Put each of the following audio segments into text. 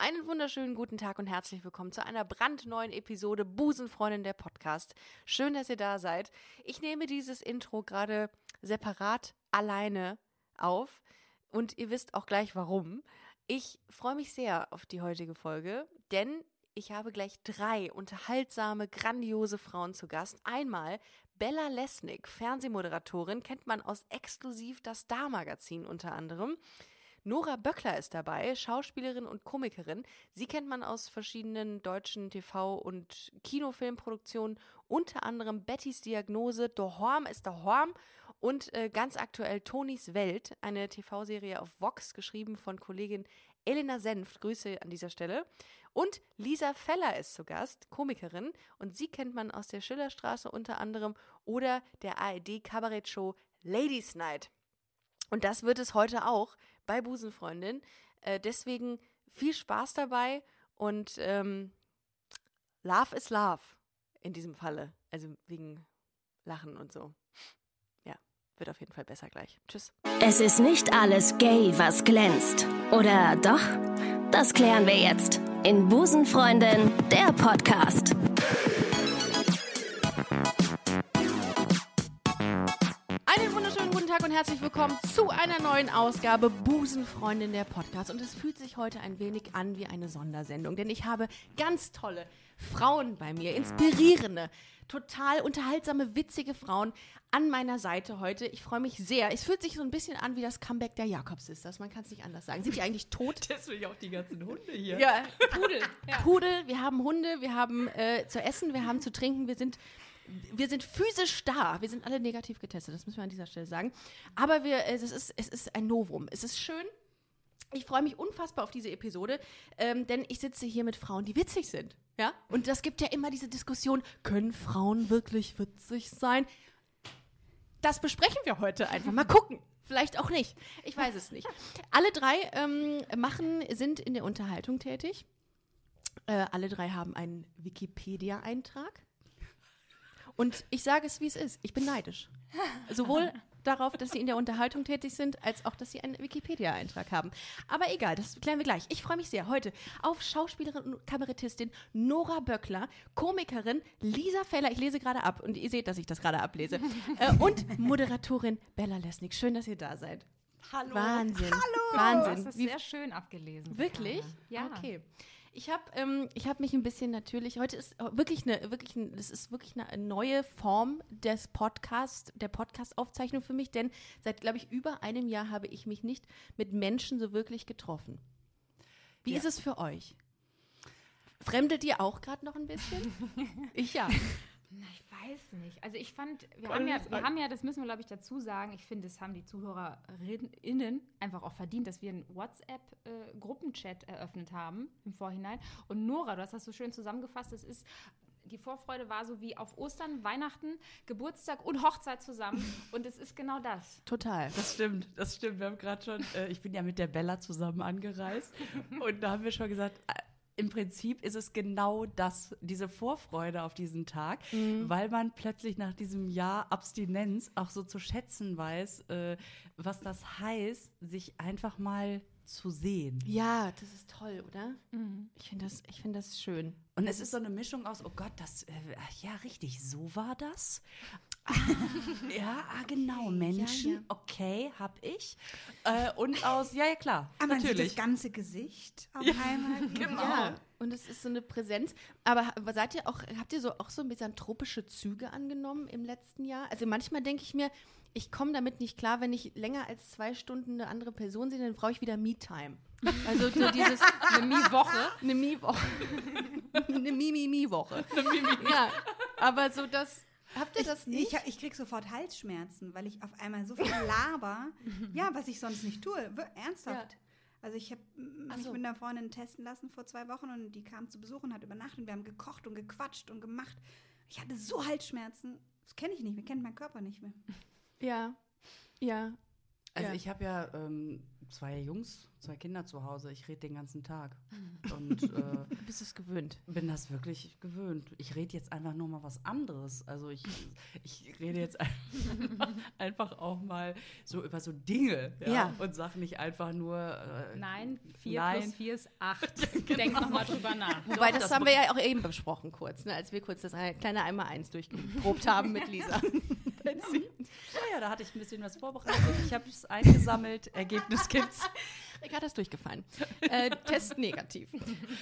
Einen wunderschönen guten Tag und herzlich willkommen zu einer brandneuen Episode Busenfreundin der Podcast. Schön, dass ihr da seid. Ich nehme dieses Intro gerade separat alleine auf und ihr wisst auch gleich warum. Ich freue mich sehr auf die heutige Folge, denn ich habe gleich drei unterhaltsame, grandiose Frauen zu Gast. Einmal Bella Lesnick, Fernsehmoderatorin, kennt man aus exklusiv das Star-Magazin unter anderem. Nora Böckler ist dabei, Schauspielerin und Komikerin. Sie kennt man aus verschiedenen deutschen TV- und Kinofilmproduktionen, unter anderem Bettys Diagnose, Dohorm ist Dohorm und äh, ganz aktuell Tonis Welt, eine TV-Serie auf Vox, geschrieben von Kollegin Elena Senft. Grüße an dieser Stelle. Und Lisa Feller ist zu Gast, Komikerin, und sie kennt man aus der Schillerstraße unter anderem oder der ARD-Kabarett-Show Ladies Night. Und das wird es heute auch bei Busenfreundin. Äh, deswegen viel Spaß dabei und ähm, Love is Love in diesem Falle. Also wegen Lachen und so. Ja, wird auf jeden Fall besser gleich. Tschüss. Es ist nicht alles gay, was glänzt. Oder doch? Das klären wir jetzt in Busenfreundin, der Podcast. Tag und herzlich willkommen zu einer neuen Ausgabe Busenfreundin der Podcast. Und es fühlt sich heute ein wenig an wie eine Sondersendung, denn ich habe ganz tolle Frauen bei mir, inspirierende, total unterhaltsame, witzige Frauen an meiner Seite heute. Ich freue mich sehr. Es fühlt sich so ein bisschen an wie das Comeback der Jakobs-Sisters. Man kann es nicht anders sagen. Sind die eigentlich tot? Deswegen auch die ganzen Hunde hier. Ja, Pudel. Pudel, wir haben Hunde, wir haben äh, zu essen, wir haben zu trinken, wir sind, wir sind physisch da. Wir sind alle negativ getestet, das müssen wir an dieser Stelle sagen. Aber wir, es, ist, es ist ein Novum. Es ist schön. Ich freue mich unfassbar auf diese Episode, ähm, denn ich sitze hier mit Frauen, die witzig sind. Ja? Und das gibt ja immer diese Diskussion, können Frauen wirklich witzig sein? Das besprechen wir heute einfach. Mal gucken. Vielleicht auch nicht. Ich weiß es nicht. Alle drei ähm, machen, sind in der Unterhaltung tätig. Äh, alle drei haben einen Wikipedia-Eintrag. Und ich sage es, wie es ist. Ich bin neidisch. Sowohl darauf, dass sie in der Unterhaltung tätig sind, als auch, dass sie einen Wikipedia-Eintrag haben. Aber egal, das klären wir gleich. Ich freue mich sehr heute auf Schauspielerin und Kabarettistin Nora Böckler, Komikerin Lisa Feller, ich lese gerade ab und ihr seht, dass ich das gerade ablese, äh, und Moderatorin Bella Lesnick. Schön, dass ihr da seid. Hallo. Wahnsinn. Du Wahnsinn. hast es Wie sehr schön abgelesen. Wirklich? Ja. Okay. Ich habe ähm, ich hab mich ein bisschen natürlich, heute ist wirklich eine, wirklich, ein, das ist wirklich eine neue Form des Podcasts, der Podcast-Aufzeichnung für mich, denn seit, glaube ich, über einem Jahr habe ich mich nicht mit Menschen so wirklich getroffen. Wie Ja. ist es für euch? Fremdelt ihr auch gerade noch ein bisschen? ich ja. Na, ich weiß nicht. Also ich fand, wir haben ja, wir haben ja, das müssen wir glaube ich dazu sagen, ich finde, das haben die ZuhörerInnen einfach auch verdient, dass wir einen WhatsApp-Gruppenchat eröffnet haben im Vorhinein. Und Nora, du hast das so schön zusammengefasst, es ist die Vorfreude war so wie auf Ostern, Weihnachten, Geburtstag und Hochzeit zusammen. Und es ist genau das. Total. Das stimmt, das stimmt. Wir haben gerade schon, äh, ich bin ja mit der Bella zusammen angereist und da haben wir schon gesagt, äh, im Prinzip ist es genau das, diese Vorfreude auf diesen Tag, weil man plötzlich nach diesem Jahr Abstinenz auch so zu schätzen weiß, äh, was das heißt, sich einfach mal zu sehen. Ja, das ist toll, oder? Ich finde das, ich find das schön. Und es ist so eine Mischung aus, oh Gott, das, äh, ja, richtig, so war das. Ah, ja, ah, genau, Menschen, ja. okay, hab ich. Äh, und aus, ja, ja, klar, Aber man sieht natürlich. das ganze Gesicht auf einmal. Genau. Ja, und es ist so eine Präsenz. Aber seid ihr auch, habt ihr so auch so misanthropische Züge angenommen im letzten Jahr? Also manchmal denke ich mir, ich komme damit nicht klar, wenn ich länger als zwei Stunden eine andere Person sehe, dann brauche ich wieder Me-Time. Also so dieses Eine Mi-Woche. eine Mi-Woche. eine Mi-Mi-Mi-Woche. Ja, aber so das, habt ihr das nicht? Ich, ich krieg sofort Halsschmerzen, weil ich auf einmal so viel laber. ja, was ich sonst nicht tue. Ernsthaft. Ja. Also ich habe mich so. mit einer Freundin testen lassen vor zwei Wochen und die kam zu Besuch und hat übernachtet. Wir haben gekocht und gequatscht und gemacht. Ich hatte so Halsschmerzen. Das kenne ich nicht. Mir kennt mein Körper nicht mehr. ja, ja. Also Ja. ich habe ja ähm, zwei Jungs, zwei Kinder zu Hause. Ich rede den ganzen Tag. Und äh, Du bist es gewöhnt. bin das wirklich gewöhnt. Ich rede jetzt einfach nur mal was anderes. Also ich, ich rede jetzt ein- einfach auch mal so über so Dinge ja, Ja. und sage nicht einfach nur. Äh, Nein, 4 Nein. plus 4 ist 8. Denk noch mal drüber nach. Wobei, das, das haben wir ja auch eben besprochen kurz, ne, als wir kurz das ein- kleine einmal eins durchgeprobt haben mit Lisa. Naja, da hatte ich ein bisschen was vorbereitet. Ich habe es eingesammelt. Ergebnis gibt's. Ricarda ist durchgefallen. Äh, Test negativ.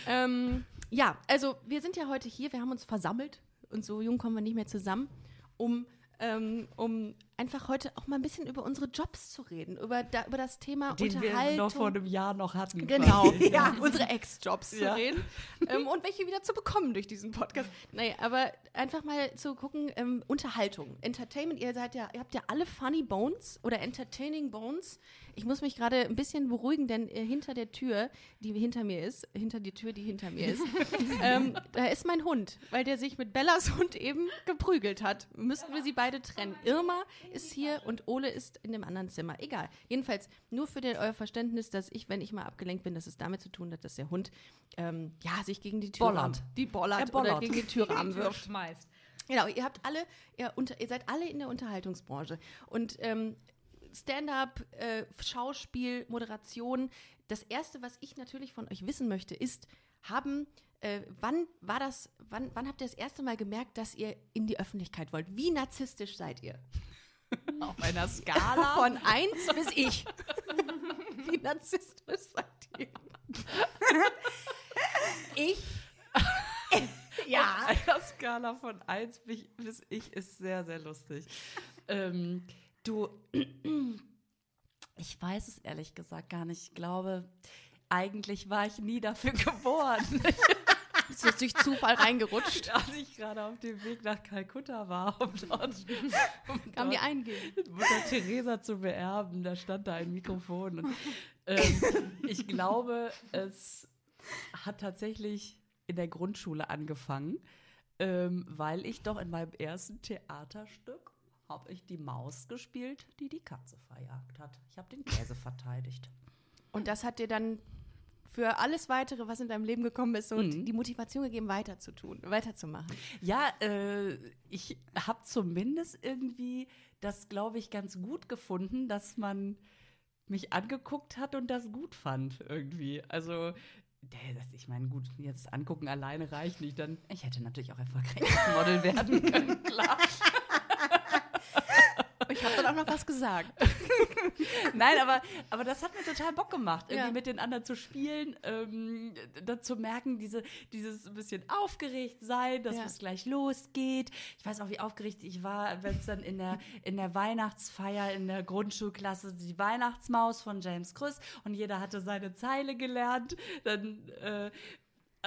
ähm, ja, also wir sind ja heute hier, wir haben uns versammelt und so jung kommen wir nicht mehr zusammen, um, ähm, um einfach heute auch mal ein bisschen über unsere Jobs zu reden, über, da, über das Thema Den wir Unterhaltung. noch vor einem Jahr noch hatten. Genau, quasi. ja, unsere Ex-Jobs zu Ja. reden ähm, und welche wieder zu bekommen durch diesen Podcast. Naja, aber einfach mal zu gucken, ähm, Unterhaltung, Entertainment, ihr seid ja, ihr habt ja alle Funny Bones oder Entertaining Bones. Ich muss mich gerade ein bisschen beruhigen, denn äh, hinter der Tür, die hinter mir ist, hinter die Tür, die hinter mir ist, ähm, da ist mein Hund, weil der sich mit Bellas Hund eben geprügelt hat. Müssten wir sie beide trennen. Irma ist hier und Ole ist in dem anderen Zimmer. Egal. Jedenfalls nur für den, euer Verständnis, dass ich, wenn ich mal abgelenkt bin, dass es damit zu tun hat, dass der Hund ähm, ja, sich gegen die Tür Bollert. die bollert, Er bollert. oder gegen die Türrahmen wirft. Wirft meist. Genau, ihr habt alle, ihr, unter, ihr seid alle in der Unterhaltungsbranche. Und ähm, Stand-up, äh, Schauspiel, Moderation. Das erste, was ich natürlich von euch wissen möchte, ist, haben, äh, wann war das, wann, wann habt ihr das erste Mal gemerkt, dass ihr in die Öffentlichkeit wollt? Wie narzisstisch seid ihr? Auf einer Skala. Von eins bis ich. Wie narzisstisch seid ihr? ich. Ja. Auf einer Skala von 1 bis bis ich ist sehr, sehr lustig. ähm, du, ich weiß es ehrlich gesagt gar nicht. Ich glaube, eigentlich war ich nie dafür geboren. Bist du jetzt durch Zufall reingerutscht? Als ich gerade auf dem Weg nach Kalkutta war, um dort, um Kam dir dort eingeben. Mutter Teresa zu beerben, da stand da ein Mikrofon. Und, ähm, ich glaube, es hat tatsächlich in der Grundschule angefangen, ähm, weil ich doch in meinem ersten Theaterstück habe ich die Maus gespielt, die die Katze verjagt hat. Ich habe den Käse verteidigt. Und das hat dir dann für alles weitere, was in deinem Leben gekommen ist, so Mhm. die Motivation gegeben, weiterzutun, weiterzumachen. Ja, äh, ich habe zumindest irgendwie das, glaube ich, ganz gut gefunden, dass man mich angeguckt hat und das gut fand irgendwie. Also, ich meine, gut, jetzt angucken alleine reicht nicht. Dann, ich hätte natürlich auch erfolgreiches Model werden können, klar. Ich habe dann auch noch was gesagt. Nein, aber, aber das hat mir total Bock gemacht, irgendwie Ja. mit den anderen zu spielen, ähm, dann zu merken, diese, dieses bisschen aufgeregt sein, dass Ja. es gleich losgeht. Ich weiß auch, wie aufgeregt ich war, wenn es dann in der, in der Weihnachtsfeier in der Grundschulklasse die Weihnachtsmaus von James Krüss und jeder hatte seine Zeile gelernt. Dann äh,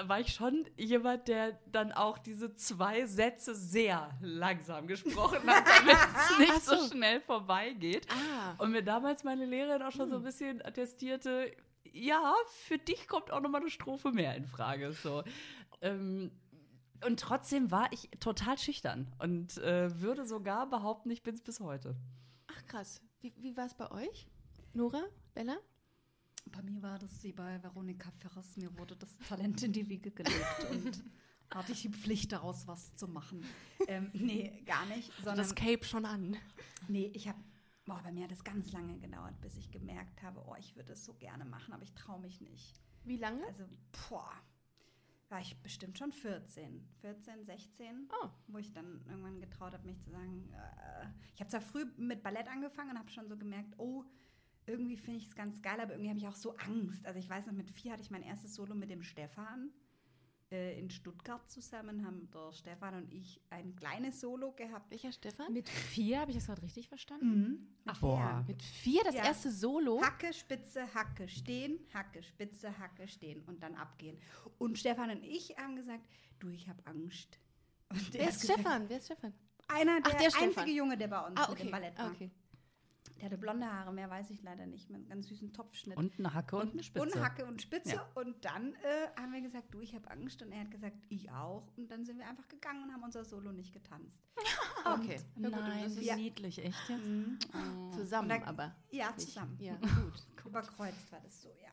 war ich schon jemand, der dann auch diese zwei Sätze sehr langsam gesprochen hat, damit es nicht so schnell vorbeigeht. Ah. Und mir damals meine Lehrerin auch schon so ein bisschen attestierte, ja, für dich kommt auch nochmal eine Strophe mehr in Frage. So. Ähm, und trotzdem war ich total schüchtern und äh, würde sogar behaupten, ich bin es bis heute. Ach krass. Wie, wie war es bei euch? Nora? Bella? Bei mir war das wie bei Veronika Ferres. Mir wurde das Talent in die Wiege gelegt und hatte ich die Pflicht daraus was zu machen. Ähm, nee, gar nicht. Sondern, Das Cape schon an. nee, ich habe, boah, bei mir hat es ganz lange gedauert, bis ich gemerkt habe, oh, ich würde es so gerne machen, aber ich traue mich nicht. Wie lange? Also, boah, war ich bestimmt schon 14, 14, 16, Oh. wo ich dann irgendwann getraut habe, mich zu sagen, äh, ich habe zwar früh mit Ballett angefangen und habe schon so gemerkt, oh, irgendwie finde ich es ganz geil, aber irgendwie habe ich auch so Angst. Also ich weiß noch, mit vier hatte ich mein erstes Solo mit dem Stefan äh, in Stuttgart zusammen, haben der Stefan und ich ein kleines Solo gehabt. Welcher Stefan? Mit vier, habe ich das gerade richtig verstanden? Mhm. Ach, boah. Mit vier das Ja. erste Solo. Hacke, Spitze, Hacke, stehen, Hacke, Spitze, Hacke, stehen und dann abgehen. Und Stefan und ich haben gesagt, du, ich habe Angst. Und der Wer ist gesagt, Stefan? Wer ist Stefan? Einer, Ach, der, der Stefan. einzige Junge, der bei uns Ah, mit dem okay. Ballett Ah, war. okay. Der hatte blonde Haare, mehr weiß ich leider nicht. Mit einem ganz süßen Topfschnitt. Und eine Hacke und, eine Spitze. Und Hacke und Spitze. Ja. Und dann äh, haben wir gesagt, du, ich habe Angst. Und er hat gesagt, ich auch. Und dann sind wir einfach gegangen und haben unser Solo nicht getanzt. Okay. Ja, gut, Nein, das ist Ja. niedlich, echt jetzt? zusammen, Und dann- aber. Ja, nicht- zusammen. Ja, gut. Überkreuzt war das so, ja.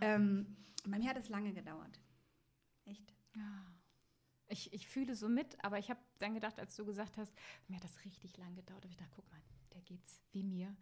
Ähm, bei mir hat es lange gedauert. Echt. Ich, ich fühle so mit, aber ich habe dann gedacht, als du gesagt hast, mir hat das richtig lang gedauert, habe ich gedacht, guck mal, der geht's wie mir.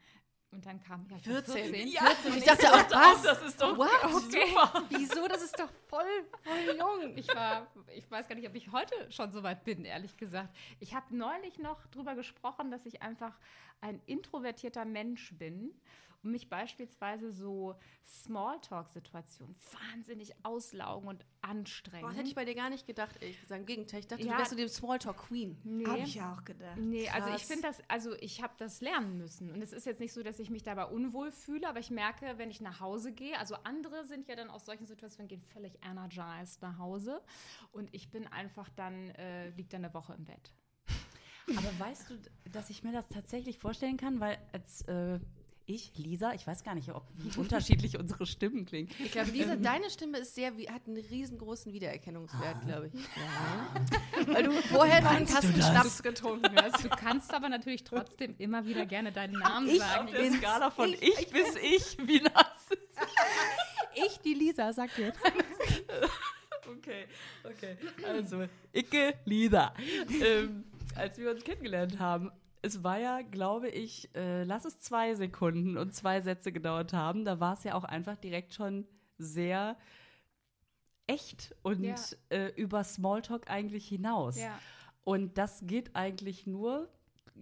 Und dann kam ja, ich war 14. Ja, Und ich dachte auch, was? das ist doch What? okay. Wieso? Das ist doch voll, voll jung. Ich war, ich weiß gar nicht, ob ich heute schon so weit bin, ehrlich gesagt. Ich habe neulich noch drüber gesprochen, dass ich einfach ein introvertierter Mensch bin und mich beispielsweise so Smalltalk-Situationen wahnsinnig auslaugen und anstrengen. Boah, hätte ich bei dir gar nicht gedacht, ehrlich gesagt. Im Gegenteil, ich dachte, Ja. du wärst so dem Smalltalk-Queen. nee. Habe ich ja auch gedacht. Nee, also ich Krass. finde das, also ich habe das lernen müssen. Und es ist jetzt nicht so, dass ich mich dabei unwohl fühle, aber ich merke, wenn ich nach Hause gehe, also andere sind ja dann aus solchen Situationen, gehen völlig energized nach Hause. Und ich bin einfach dann, äh, liegt dann eine Woche im Bett. Aber weißt du, dass ich mir das tatsächlich vorstellen kann, weil als äh, ich, Lisa, ich weiß gar nicht, ob, wie unterschiedlich unsere Stimmen klingen. Ich glaube, Lisa, deine Stimme ist sehr, wie- hat einen riesengroßen Wiedererkennungswert, glaube ich. Ja. Weil du vorher noch einen Kasten Schnaps getrunken hast. Du kannst aber natürlich trotzdem immer wieder gerne deinen Namen Ich sagen. Auf der Skala von ich, bis ich, wie nass Ich, die Lisa, sag jetzt. Okay, okay. Also, Icke, Lisa. ähm, als wir uns kennengelernt haben, es war ja, glaube ich, äh, lass es zwei Sekunden und zwei Sätze gedauert haben. Da war es ja auch einfach direkt schon sehr echt und Ja. äh, über Smalltalk eigentlich hinaus. Ja. Und das geht eigentlich nur,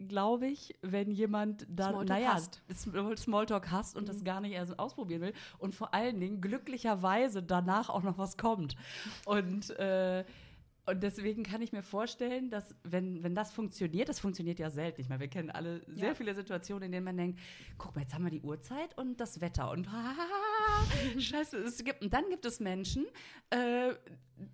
glaube ich, wenn jemand da, Smalltalk naja, hasst. Sm- Smalltalk hasst und das gar nicht erst ausprobieren will. Und vor allen Dingen glücklicherweise danach auch noch was kommt. Und, äh, und deswegen kann ich mir vorstellen, dass wenn, wenn das funktioniert, das funktioniert ja selten. Ich meine, wir kennen alle sehr Ja. viele Situationen, in denen man denkt, guck mal, jetzt haben wir die Uhrzeit und das Wetter und scheiße, es gibt, und dann gibt es Menschen, äh,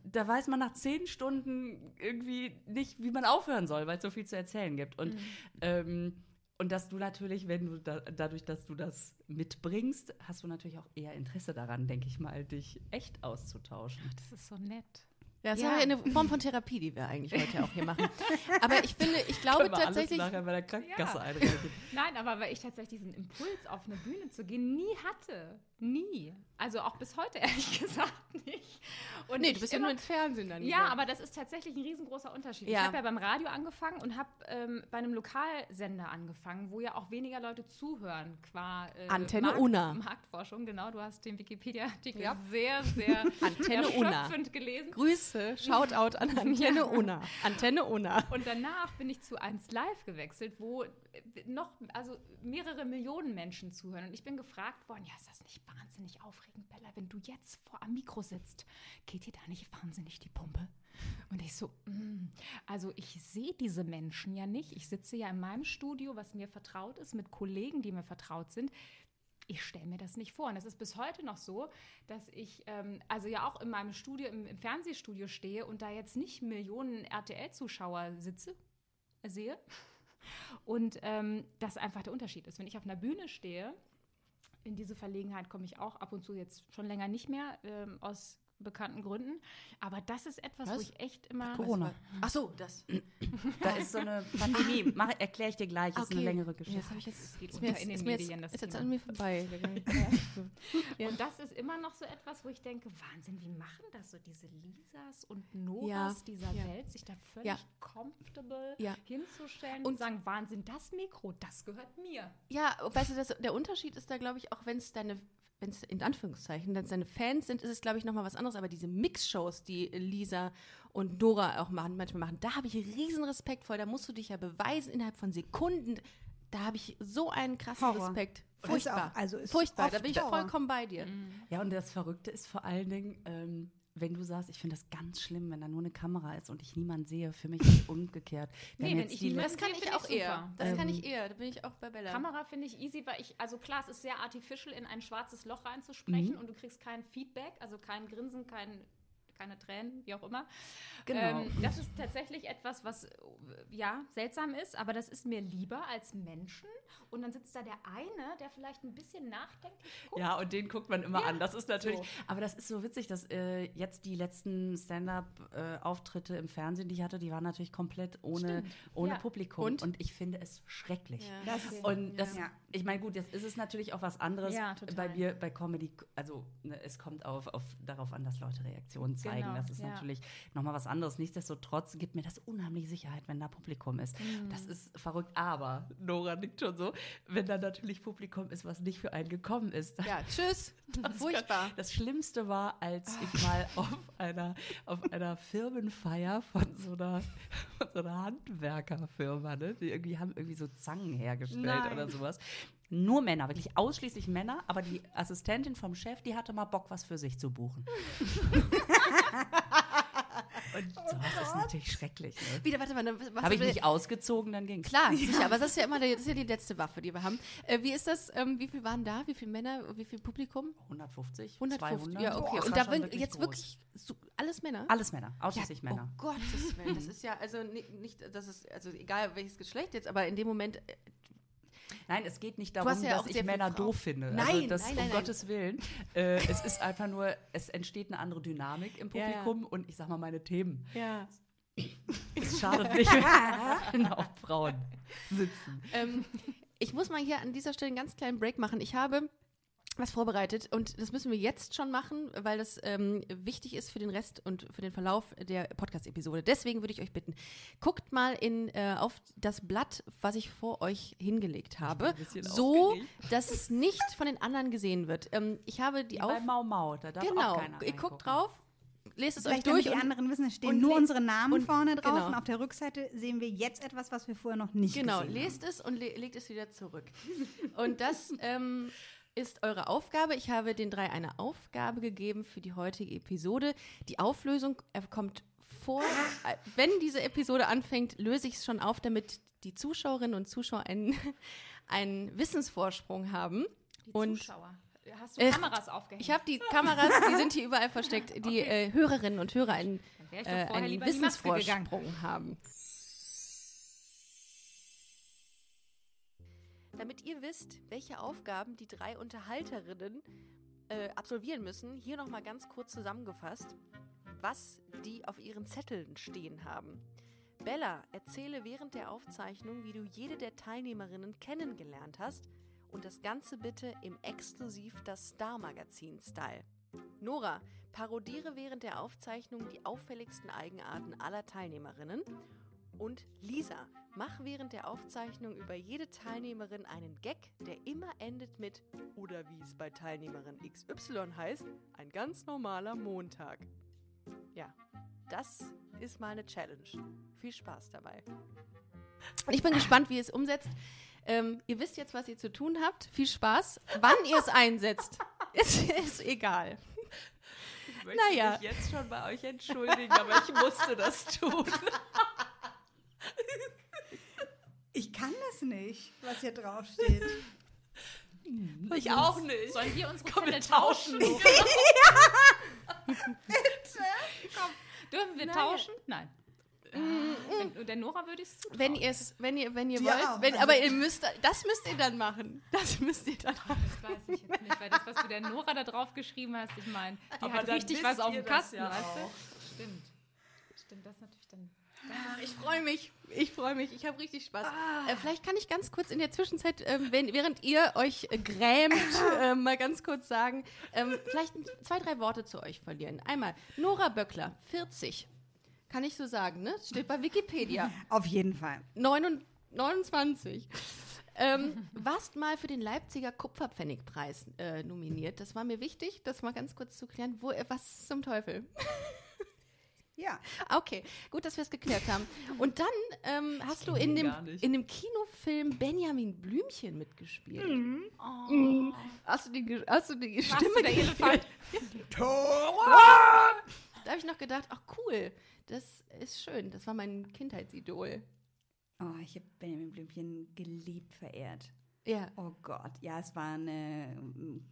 da weiß man nach zehn Stunden irgendwie nicht, wie man aufhören soll, weil es so viel zu erzählen gibt. Und, ähm, und dass du natürlich, wenn du da, dadurch, dass du das mitbringst, hast du natürlich auch eher Interesse daran, denke ich mal, dich echt auszutauschen. Das ist so nett. Ja, das Ja. ist ja eine Form von Therapie, die wir eigentlich heute auch hier machen. Aber ich finde, ich glaube Können wir tatsächlich. alles nachher bei der Krankenkasse Ja. Nein, aber weil ich tatsächlich diesen Impuls, auf eine Bühne zu gehen, nie hatte. Nie. Also auch bis heute ehrlich gesagt nicht. Und Nee, du bist ja immer- nur ins Fernsehen dann. Ja, gegangen. aber das ist tatsächlich ein riesengroßer Unterschied. Ja. Ich habe ja beim Radio angefangen und habe ähm, bei einem Lokalsender angefangen, wo ja auch weniger Leute zuhören, qua äh, Antenne Unna. Marktforschung, genau. Du hast den Wikipedia-Artikel Ja. sehr, sehr Antenne erschöpfend gelesen. Grüße, Shoutout an Antenne Ja. Unna. Antenne Unna. Und danach bin ich zu 1 Live gewechselt, wo noch also mehrere Millionen Menschen zuhören. Und ich bin gefragt worden, ja, ist das nicht wahnsinnig aufregend, Bella, wenn du jetzt vor am Mikro sitzt, geht dir da nicht wahnsinnig die Pumpe? Und ich so, mm, also ich sehe diese Menschen ja nicht. Ich sitze ja in meinem Studio, was mir vertraut ist, mit Kollegen, die mir vertraut sind. Ich stelle mir das nicht vor. Und es ist bis heute noch so, dass ich ähm, also ja auch in meinem Studio, im, im Fernsehstudio stehe und da jetzt nicht Millionen RTL-Zuschauer sitze, sehe. Und ähm, das einfach der Unterschied ist. Wenn ich auf einer Bühne stehe, in diese Verlegenheit komme ich auch ab und zu jetzt schon länger nicht mehr, ähm, aus bekannten Gründen. Aber das ist etwas, wo Was? ich echt immer. Corona. Ach so, das. Da ist so eine Pandemie. Erkläre ich dir gleich, ist eine längere Geschichte. Jetzt habe ich jetzt. Es geht unter in den Medien, jetzt, das ist jetzt an mir vorbei. Ja. Und das ist immer noch so etwas, wo ich denke, Wahnsinn, wie machen das so diese Lisas und Noras Ja, dieser ja. Welt, sich da völlig Ja. comfortable Ja. hinzustellen Und- und sagen, Wahnsinn, das Mikro, das gehört mir. Ja, weißt du, das, der Unterschied ist da, glaube ich, auch wenn es deine, wenn es in Anführungszeichen, wenn es deine Fans sind, ist es, glaube ich, nochmal was anderes. Aber diese Mixshows, die Lisa und Nora auch machen, manchmal machen, da habe ich riesen Respekt vor. Da musst du dich ja beweisen innerhalb von Sekunden. Da habe ich so einen krassen Horror. Respekt. Ist Furchtbar. auch- also ist Furchtbar, da bin ich Horror. vollkommen bei dir. Ja, und das Verrückte ist vor allen Dingen, ähm, wenn du sagst, ich finde das ganz schlimm, wenn da nur eine Kamera ist und ich niemanden sehe. Für mich ist es umgekehrt. Nee, wenn ich die niemanden Das kann sehe, ich finde auch ich eher. super. Das kann Ähm, ich eher. Da bin ich auch bei Bella. Kamera finde ich easy, weil ich, also klar, es ist sehr artificial, in ein schwarzes Loch reinzusprechen und du kriegst kein Feedback, also kein Grinsen, kein keine Tränen, wie auch immer. Genau. Ähm, das ist tatsächlich etwas, was äh, ja seltsam ist, aber das ist mir lieber als Menschen. Und dann sitzt da der eine, der vielleicht ein bisschen nachdenklich guckt. Ja, und den guckt man immer Ja, an. Das ist natürlich, so. aber das ist so witzig, dass äh, jetzt die letzten Stand-up-Auftritte im Fernsehen, die ich hatte, die waren natürlich komplett ohne, Stimmt. ohne Ja. Publikum. Und? Und? ich finde es schrecklich. Ja. Das ist, Und das, Ja. ich meine, gut, jetzt ist es natürlich auch was anderes bei mir, bei Comedy. Also, ne, es kommt auf, auf, darauf an, dass Leute Reaktionen zeigen. Genau, das ist ja. natürlich nochmal was anderes. Nichtsdestotrotz gibt mir das unheimlich Sicherheit, wenn da Publikum ist. Mhm. Das ist verrückt. Aber, Nora nickt schon so, wenn da natürlich Publikum ist, was nicht für einen gekommen ist. Ja, tschüss. Furchtbar. Das Schlimmste war, als ich mal auf einer, auf einer Firmenfeier von so einer, von so einer Handwerkerfirma, ne? die irgendwie haben irgendwie so Zangen hergestellt Nein. oder sowas. Nur Männer, wirklich ausschließlich Männer, aber die Assistentin vom Chef, die hatte mal Bock, was für sich zu buchen. Und sowas ist natürlich schrecklich. Ne? Wieder, warte mal. Habe ich mich ausgezogen, dann ging's. Klar, sicher, aber das ist ja immer die, das ist ja die letzte Waffe, die wir haben. Äh, wie ist das? Ähm, wie viel waren da? Wie viele Männer? Wie viel Publikum? 150, 150. 200. Ja, okay. Boah, Und da wirklich, jetzt groß. wirklich so, alles Männer? Alles Männer, ausschließlich Männer. Oh Gottes Willen. Das ist ja, also ni- nicht, das ist, also egal welches Geschlecht jetzt, aber in dem Moment, äh, Nein, es geht nicht darum, ja auch dass ich Männer doof finde. Nein, also das, nein, nein, um nein. Gottes Willen. Äh, es ist einfach nur, es entsteht eine andere Dynamik im Ja, ja. Publikum und ich sag mal, meine Themen. ja. Es schadet nicht, wenn auf Frauen sitzen. ähm, ich muss mal hier an dieser Stelle einen ganz kleinen Break machen. Ich habe was vorbereitet und das müssen wir jetzt schon machen, weil das ähm, wichtig ist für den Rest und für den Verlauf der Podcast-Episode. Deswegen würde ich euch bitten, guckt mal in, äh, auf das Blatt, was ich vor euch hingelegt habe, so, aufgeregt. dass es nicht von den anderen gesehen wird. Ähm, ich habe die Wie auf... bei Mau Mau, da darf auch Genau, keiner ihr guckt drauf, lest es euch durch damit die anderen wissen, es stehen nur unsere Namen und- vorne drauf genau. und auf der Rückseite sehen wir jetzt etwas, was wir vorher noch nicht Genau, gesehen lest es und le legt es wieder zurück. Und das ähm, ist eure Aufgabe. Ich habe den drei eine Aufgabe gegeben für die heutige Episode. Die Auflösung äh, kommt vor. Äh, Wenn diese Episode anfängt, löse ich es schon auf, damit die Zuschauerinnen und Zuschauer einen, einen Wissensvorsprung haben. Die Und- Zuschauer. Hast du Äh, Kameras aufgehängt? Ich habe die Kameras, die sind hier überall versteckt, die äh, Hörerinnen und Hörer einen, äh, einen. Wissensvorsprung haben. Damit ihr wisst, welche Aufgaben die drei Unterhalterinnen äh, absolvieren müssen, hier nochmal ganz kurz zusammengefasst, was die auf ihren Zetteln stehen haben. Bella, erzähle während der Aufzeichnung, wie du jede der Teilnehmerinnen kennengelernt hast und das Ganze bitte im exklusiv das Star-Magazin-Style. Nora, parodiere während der Aufzeichnung die auffälligsten Eigenarten aller Teilnehmerinnen. Und Lisa, mach während der Aufzeichnung über jede Teilnehmerin einen Gag, der immer endet mit oder wie es bei Teilnehmerin XY heißt, ein ganz normaler Montag. Ja, das ist mal eine Challenge. Viel Spaß dabei. Ich bin gespannt, wie ihr es umsetzt. Ähm, ihr wisst jetzt, was ihr zu tun habt. Viel Spaß. Wann ihr es einsetzt, ist, ist egal. Ich möchte Naja. mich jetzt schon bei euch entschuldigen, aber ich musste das tun. Ich kann das nicht, was hier drauf steht. Ich auch nicht. Sollen wir unsere Komm, wir Zettel tauschen? tauschen. Komm, dürfen wir tauschen? Nein. Wenn, der Nora würde ich es zutrauen. Wenn ihr es, wenn ihr, wenn ihr Ja, wollt, wenn, also- aber ihr müsst, das müsst ihr dann machen. Das müsst ihr dann machen. Das weiß ich jetzt nicht, weil das, was du der Nora da drauf geschrieben hast, ich meine, die Aber hat richtig was auf dem Kasten, ja weißt du? Stimmt. Stimmt, das ist natürlich dann. Ich freue mich. Ich freue mich. Ich habe richtig Spaß. Äh, vielleicht kann ich ganz kurz in der Zwischenzeit, ähm, wenn, während ihr euch äh, grämt, äh, mal ganz kurz sagen, ähm, vielleicht zwei, drei Worte zu euch verlieren. Einmal, Nora Böckler, 40. Kann ich so sagen, ne? Steht bei Wikipedia. Auf jeden Fall. 29. 29. Ähm, warst mal für den Leipziger Kupferpfennigpreis äh, nominiert. Das war mir wichtig, das mal ganz kurz zu klären. Wo, äh, was zum Teufel? Ja. Okay, gut, dass wir es geklärt haben. Und dann ähm, hast du in dem, in dem Kinofilm Benjamin Blümchen mitgespielt. Oh. Mhm. Hast, du die, hast du die Stimme du der gespielt? Elefant? Da habe ich noch gedacht, ach cool, das ist schön. Das war mein Kindheitsidol. Oh, ich habe Benjamin Blümchen geliebt, verehrt. Ja. Oh Gott, ja, es war eine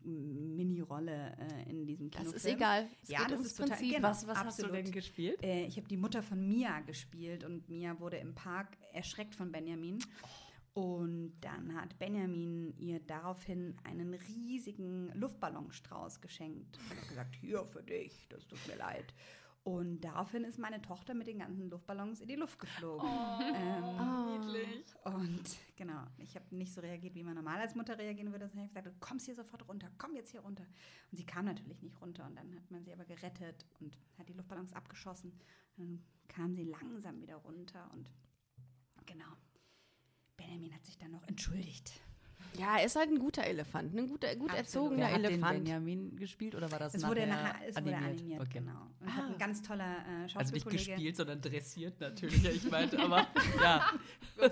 mm, Mini-Rolle äh, in diesem Das Kinofilm. ist egal. Es Ja, geht das ist total- Prinzip. genau. Was, was hast du absolut. denn gespielt? Äh, ich habe die Mutter von Mia gespielt und Mia wurde im Park erschreckt von Benjamin. Und dann hat Benjamin ihr daraufhin einen riesigen Luftballonstrauß geschenkt. Und hat gesagt, hier für dich, das tut mir leid. Und daraufhin ist meine Tochter mit den ganzen Luftballons in die Luft geflogen. ähm, Niedlich. und genau, ich habe nicht so reagiert, wie man normal als Mutter reagieren würde. Ich habe gesagt, du kommst hier sofort runter, komm jetzt hier runter. Und sie kam natürlich nicht runter. Und dann hat man sie aber gerettet und hat die Luftballons abgeschossen. Dann kam sie langsam wieder runter und genau. Benjamin hat sich dann noch entschuldigt. Ja, er ist halt ein guter Elefant, ein guter, gut Absolut. erzogener Wer hat den Elefant. Benjamin gespielt oder war das Es wurde nachher es wurde animiert, Okay. genau. Und es hat ein ganz toller äh, Also nicht gespielt, sondern dressiert natürlich. Ja, ich meinte, aber ja.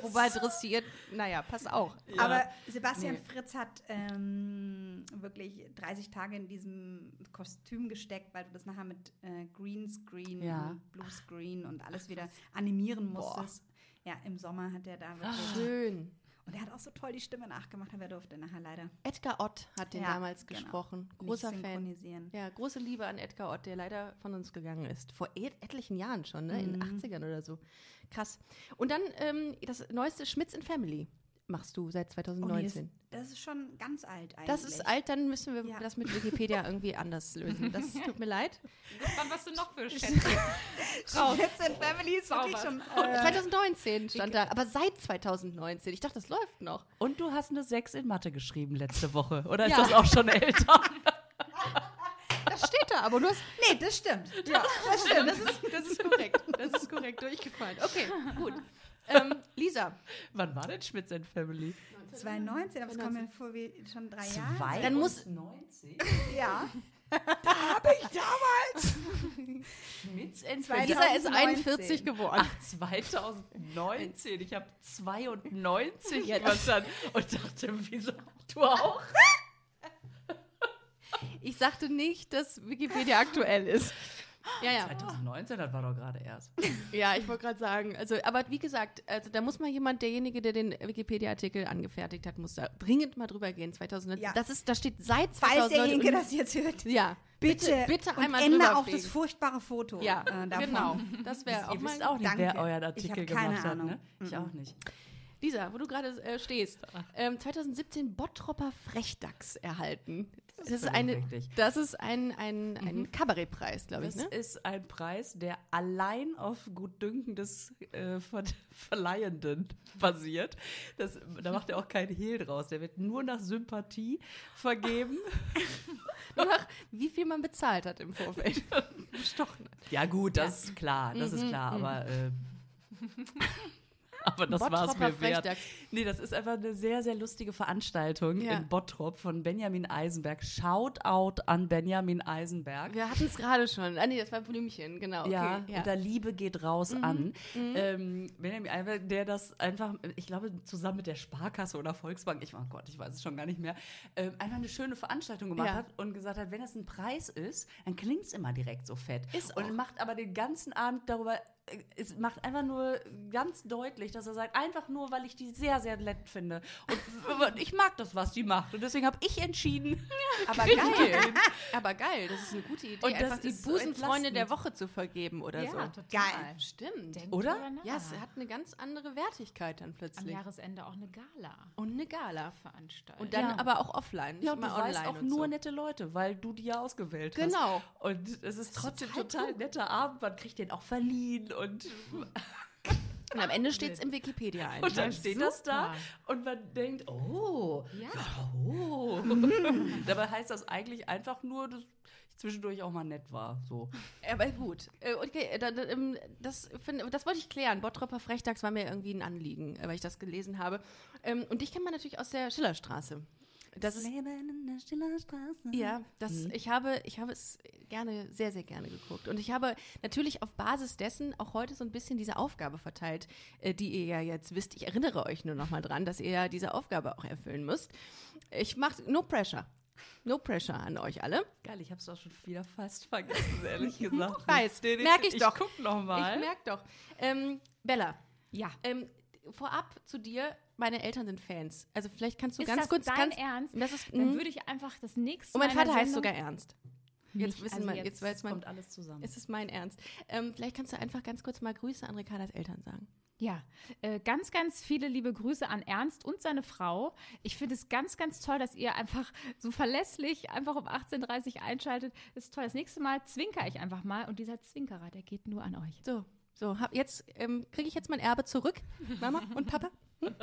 Wobei dressiert, naja, pass auch. ja. Aber Sebastian Nee. Fritz hat ähm, wirklich 30 Tage in diesem Kostüm gesteckt, weil du das nachher mit äh, Greenscreen Ja. und Bluescreen und alles wieder animieren musstest. Ja, im Sommer hat er da Ah. wirklich. Schön. Und er hat auch so toll die Stimme nachgemacht, aber er durfte nachher leider Edgar Ott hat den Ja, damals genau. gesprochen. Großer Fan. Ja, große Liebe an Edgar Ott, der leider von uns gegangen ist. Vor et etlichen Jahren schon, ne? in den 80ern oder so. Krass. Und dann ähm, das neueste Schmitz in Family machst du seit Oh, nee, 2019. das, das ist schon ganz alt eigentlich. das ist alt, dann müssen wir Ja. das mit Wikipedia irgendwie anders lösen. Das tut mir leid. Dann was du noch für Schätze. Schmitz in Family ist wirklich schon. Äh, 2019 stand da, aber seit 2019. Ich dachte, das läuft noch. Und du hast eine 6 in Mathe geschrieben letzte Woche. Oder ist Ja. das auch schon älter? Das steht da, aber du hast. nee, das stimmt. Ja, das stimmt. Das ist, das ist korrekt. Das ist korrekt durchgefallen. Okay, gut. Ähm, Lisa, Wann war denn Schmitz and Family? 2019, aber es kommt mir vor wie schon drei Jahre. Dann muss- 90? Ja. Schmitz and Zwei- Lisa ist 2019. 41 geworden. Ach, 2019. Ich habe 92 verstanden und dachte, wieso du auch? Ich sagte nicht, dass Wikipedia aktuell ist. Ja, ja. 2019, das war doch gerade erst. Ja, ich wollte gerade sagen. Also, aber wie gesagt, also da muss mal jemand, derjenige, der den Wikipedia-Artikel angefertigt hat, muss da dringend mal drüber gehen. 2019. Ja. Das ist, da steht seit Falls 2019. derjenige und- das jetzt hört, ja, bitte, bitte und einmal ändere drüber auch das furchtbare Foto. Ja, äh, davon. genau. Das wäre auch wisst auch nicht, Danke. wer euren Ich Artikel keine gemacht hat, Ahnung. ne? Ich auch nicht. Lisa, wo du gerade äh, stehst. Ähm, 2017 Bottropper Frechdachs erhalten. Das ist, völlig eine, richtig. das ist ein, ein, ein Kabarettpreis, glaube ich. Das Ne? ist ein Preis, der allein auf Gutdünken des äh, Ver Verleihenden basiert. Das, da macht er auch keinen Hehl draus. Der wird nur nach Sympathie vergeben. Nur nach, wie viel man bezahlt hat im Vorfeld. Bestochen hat. Ja, gut, das ist klar, das ist klar, aber. Äh, aber das war es mir wert. Frechdachs. Nee, das ist einfach eine sehr, sehr lustige Veranstaltung Ja. in Bottrop von Benjamin Eisenberg. Shoutout an Benjamin Eisenberg. Wir hatten es gerade schon. Ah, nee, das war Blümchen, genau. Okay, Ja, ja. und da Liebe geht raus an. Ähm, Benjamin Eisenberg, der das einfach, ich glaube, zusammen mit der Sparkasse oder Volksbank, ich, oh Gott, ich weiß es schon gar nicht mehr, ähm, einfach eine schöne Veranstaltung gemacht Ja. hat und gesagt hat, wenn es ein Preis ist, dann klingt es immer direkt so fett. Ist und auch. macht aber den ganzen Abend darüber, es macht einfach nur ganz deutlich, dass er sagt, einfach nur, weil ich die sehr, sehr nett finde. Und ich mag das, was die macht. Und deswegen habe ich entschieden, Aber geil. Aber geil, das ist eine gute Idee, Und das einfach die ist so Busenfreunde der. Woche zu vergeben oder Ja, so. total. Geil. Stimmt. Denkt Oder? Ja, es hat eine ganz andere Wertigkeit dann am plötzlich. Jahresende auch eine Gala Und eine Gala. veranstalten. Und dann Ja. aber auch offline, nicht Ja, und du weißt online auch und nur so. nette Leute, weil du die ja ausgewählt hast. Genau. Und es ist trotzdem total total, netter Abend. Man kriegt den auch verliehen und, Und am Ende steht es im Wikipedia ein. und dann steht das da super. und man denkt, oh, Ja. ja, oh. Dabei heißt das eigentlich einfach nur, dass ich zwischendurch auch mal nett war. So. Aber gut. Äh, Okay, äh, ähm, das, das wollte ich klären. Bottropper Frechdachs war mir irgendwie ein Anliegen, äh, weil ich das gelesen habe. Ähm, Und dich kennt man natürlich aus der Schillerstraße. Das ist Leben in der Stillerstraße. Ja, das, ich, habe, ich habe es gerne, sehr, sehr gerne geguckt. Und ich habe natürlich auf Basis dessen auch heute so ein bisschen diese Aufgabe verteilt, äh, die ihr ja jetzt wisst. Ich erinnere euch nur noch mal dran, dass ihr ja diese Aufgabe auch erfüllen müsst. Ich mache no pressure. No pressure an euch alle. Geil, ich hab's auch schon wieder fast vergessen, ehrlich gesagt. Weiß, Den- merk ich doch. Ich guck noch mal. Ich merke doch. Ähm, Bella, Ja. ähm, vorab zu dir, meine Eltern sind Fans. Also vielleicht kannst du Ist ganz das kurz dein ganz Ernst? Das ist Dann mhm. würde ich einfach das nächste Und mein Mal in der Vater heißt Sendung- sogar Ernst. Jetzt Nicht- wissen also wir, jetzt jetzt weiß man, Kommt alles zusammen. es ist mein Ernst. Ähm, vielleicht kannst du einfach ganz kurz mal Grüße an Ricardas Eltern sagen. Ja, äh, ganz, ganz viele liebe Grüße an Ernst und seine Frau. Ich finde es ganz, ganz toll, dass ihr einfach so verlässlich einfach um 18.30 Uhr einschaltet. Das ist toll. Das nächste Mal zwinker ich einfach mal und dieser Zwinkerer, der geht nur an euch. So, so, hab jetzt ähm, kriege ich jetzt mein Erbe zurück, Mama und Papa. Hm?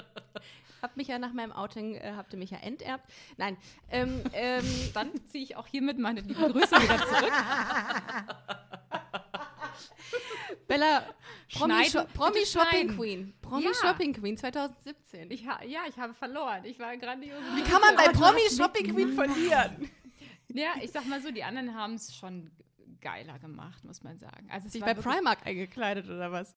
Habt mich ja nach meinem Outing, äh, habt ihr mich ja enterbt. Nein, ähm, ähm, Dann ziehe ich auch hiermit meine lieben Grüße wieder zurück. Bella, Promi, Schneiden, Sho Promi bitte Shopping schneiden. Queen. Promi Ja. Shopping Queen 2017. Ich ja, ich habe verloren. Ich war grandios. Wie kann man bei Promi Shopping Queen verlieren? Ja, ich sag mal so, die anderen haben es schon geiler gemacht, muss man sagen. Also war bei Primark eingekleidet oder was?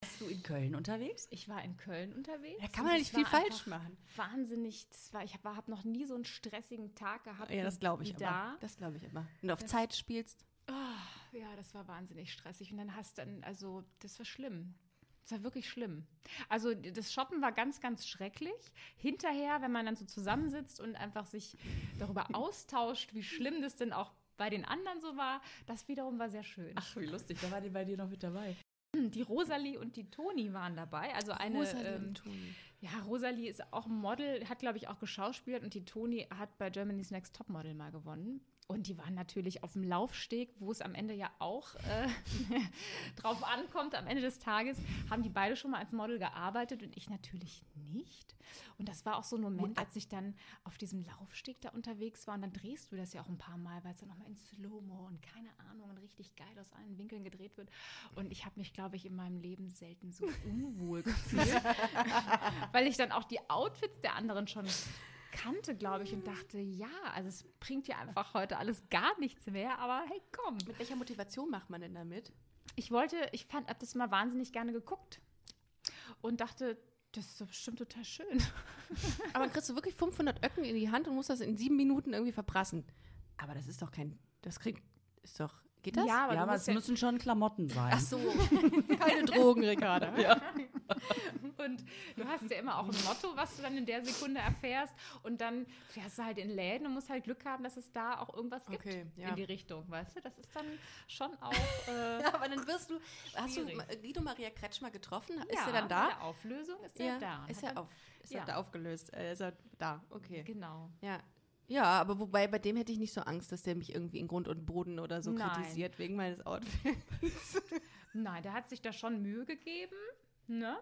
Bist du in Köln unterwegs? Ich war in Köln unterwegs. Da kann man nicht viel falsch machen. Wahnsinnig. War, ich habe hab noch nie so einen stressigen Tag gehabt. Ja, das glaube ich immer. da. Das glaube ich immer. Wenn du auf Das- Zeit spielst. Oh, ja, das war wahnsinnig stressig. Und dann hast dann, also, das war schlimm. Das war wirklich schlimm. Also das Shoppen war ganz, ganz schrecklich. Hinterher, wenn man dann so zusammensitzt und einfach sich darüber austauscht, wie schlimm das denn auch bei den anderen so war, das wiederum war sehr schön. Ach, wie lustig. Da war die bei dir noch mit dabei. Die Rosalie und die Toni waren dabei. Also eine. Rosalie ähm, und Toni. ja, Rosalie ist auch Model, hat, glaube ich, auch geschauspielt und die Toni hat bei Germany's Next Topmodel mal gewonnen. Und die waren natürlich auf dem Laufsteg, wo es am Ende ja auch äh, drauf ankommt. Am Ende des Tages haben die beide schon mal als Model gearbeitet und ich natürlich nicht. Und das war auch so ein Moment, als ich dann auf diesem Laufsteg da unterwegs war. Und dann drehst du das ja auch ein paar Mal, weil es dann nochmal in Slow-Mo und keine Ahnung und richtig geil aus allen Winkeln gedreht wird. Und ich habe mich, glaube ich, in meinem Leben selten so unwohl gefühlt weil ich dann auch die Outfits der anderen schon kannte, glaube ich, und dachte, ja, also es bringt ja einfach heute alles gar nichts mehr, aber hey, komm. Mit welcher Motivation macht man denn damit? Ich wollte, ich fand, hab das mal wahnsinnig gerne geguckt und dachte, das ist doch bestimmt total schön. Aber dann kriegst du wirklich 500 Öcken in die Hand und musst das in sieben Minuten irgendwie verprassen. Aber das ist doch kein, das kriegt, ist doch, geht das? Ja, aber ja, aber es ja- müssen schon Klamotten sein. Ach so, keine Drogen, Ricarda. Ja. Und du hast ja immer auch ein Motto, was du dann in der Sekunde erfährst. Und dann fährst du halt in Läden und musst halt Glück haben, dass es da auch irgendwas gibt Okay, ja. in die Richtung, weißt du? Das ist dann schon auch. Äh, Ja, aber dann wirst du, hast du Schwierig. Guido Maria Kretschmer getroffen? Ist ja, er dann da? der Auflösung ist er da. Ist er, auf, ist er Ja. da aufgelöst? Äh, ist er da? Okay. Genau. Ja. Ja, aber wobei bei dem hätte ich nicht so Angst, dass der mich irgendwie in Grund und Boden oder so Nein. kritisiert wegen meines Outfits. Nein, der hat sich da schon Mühe gegeben, ne?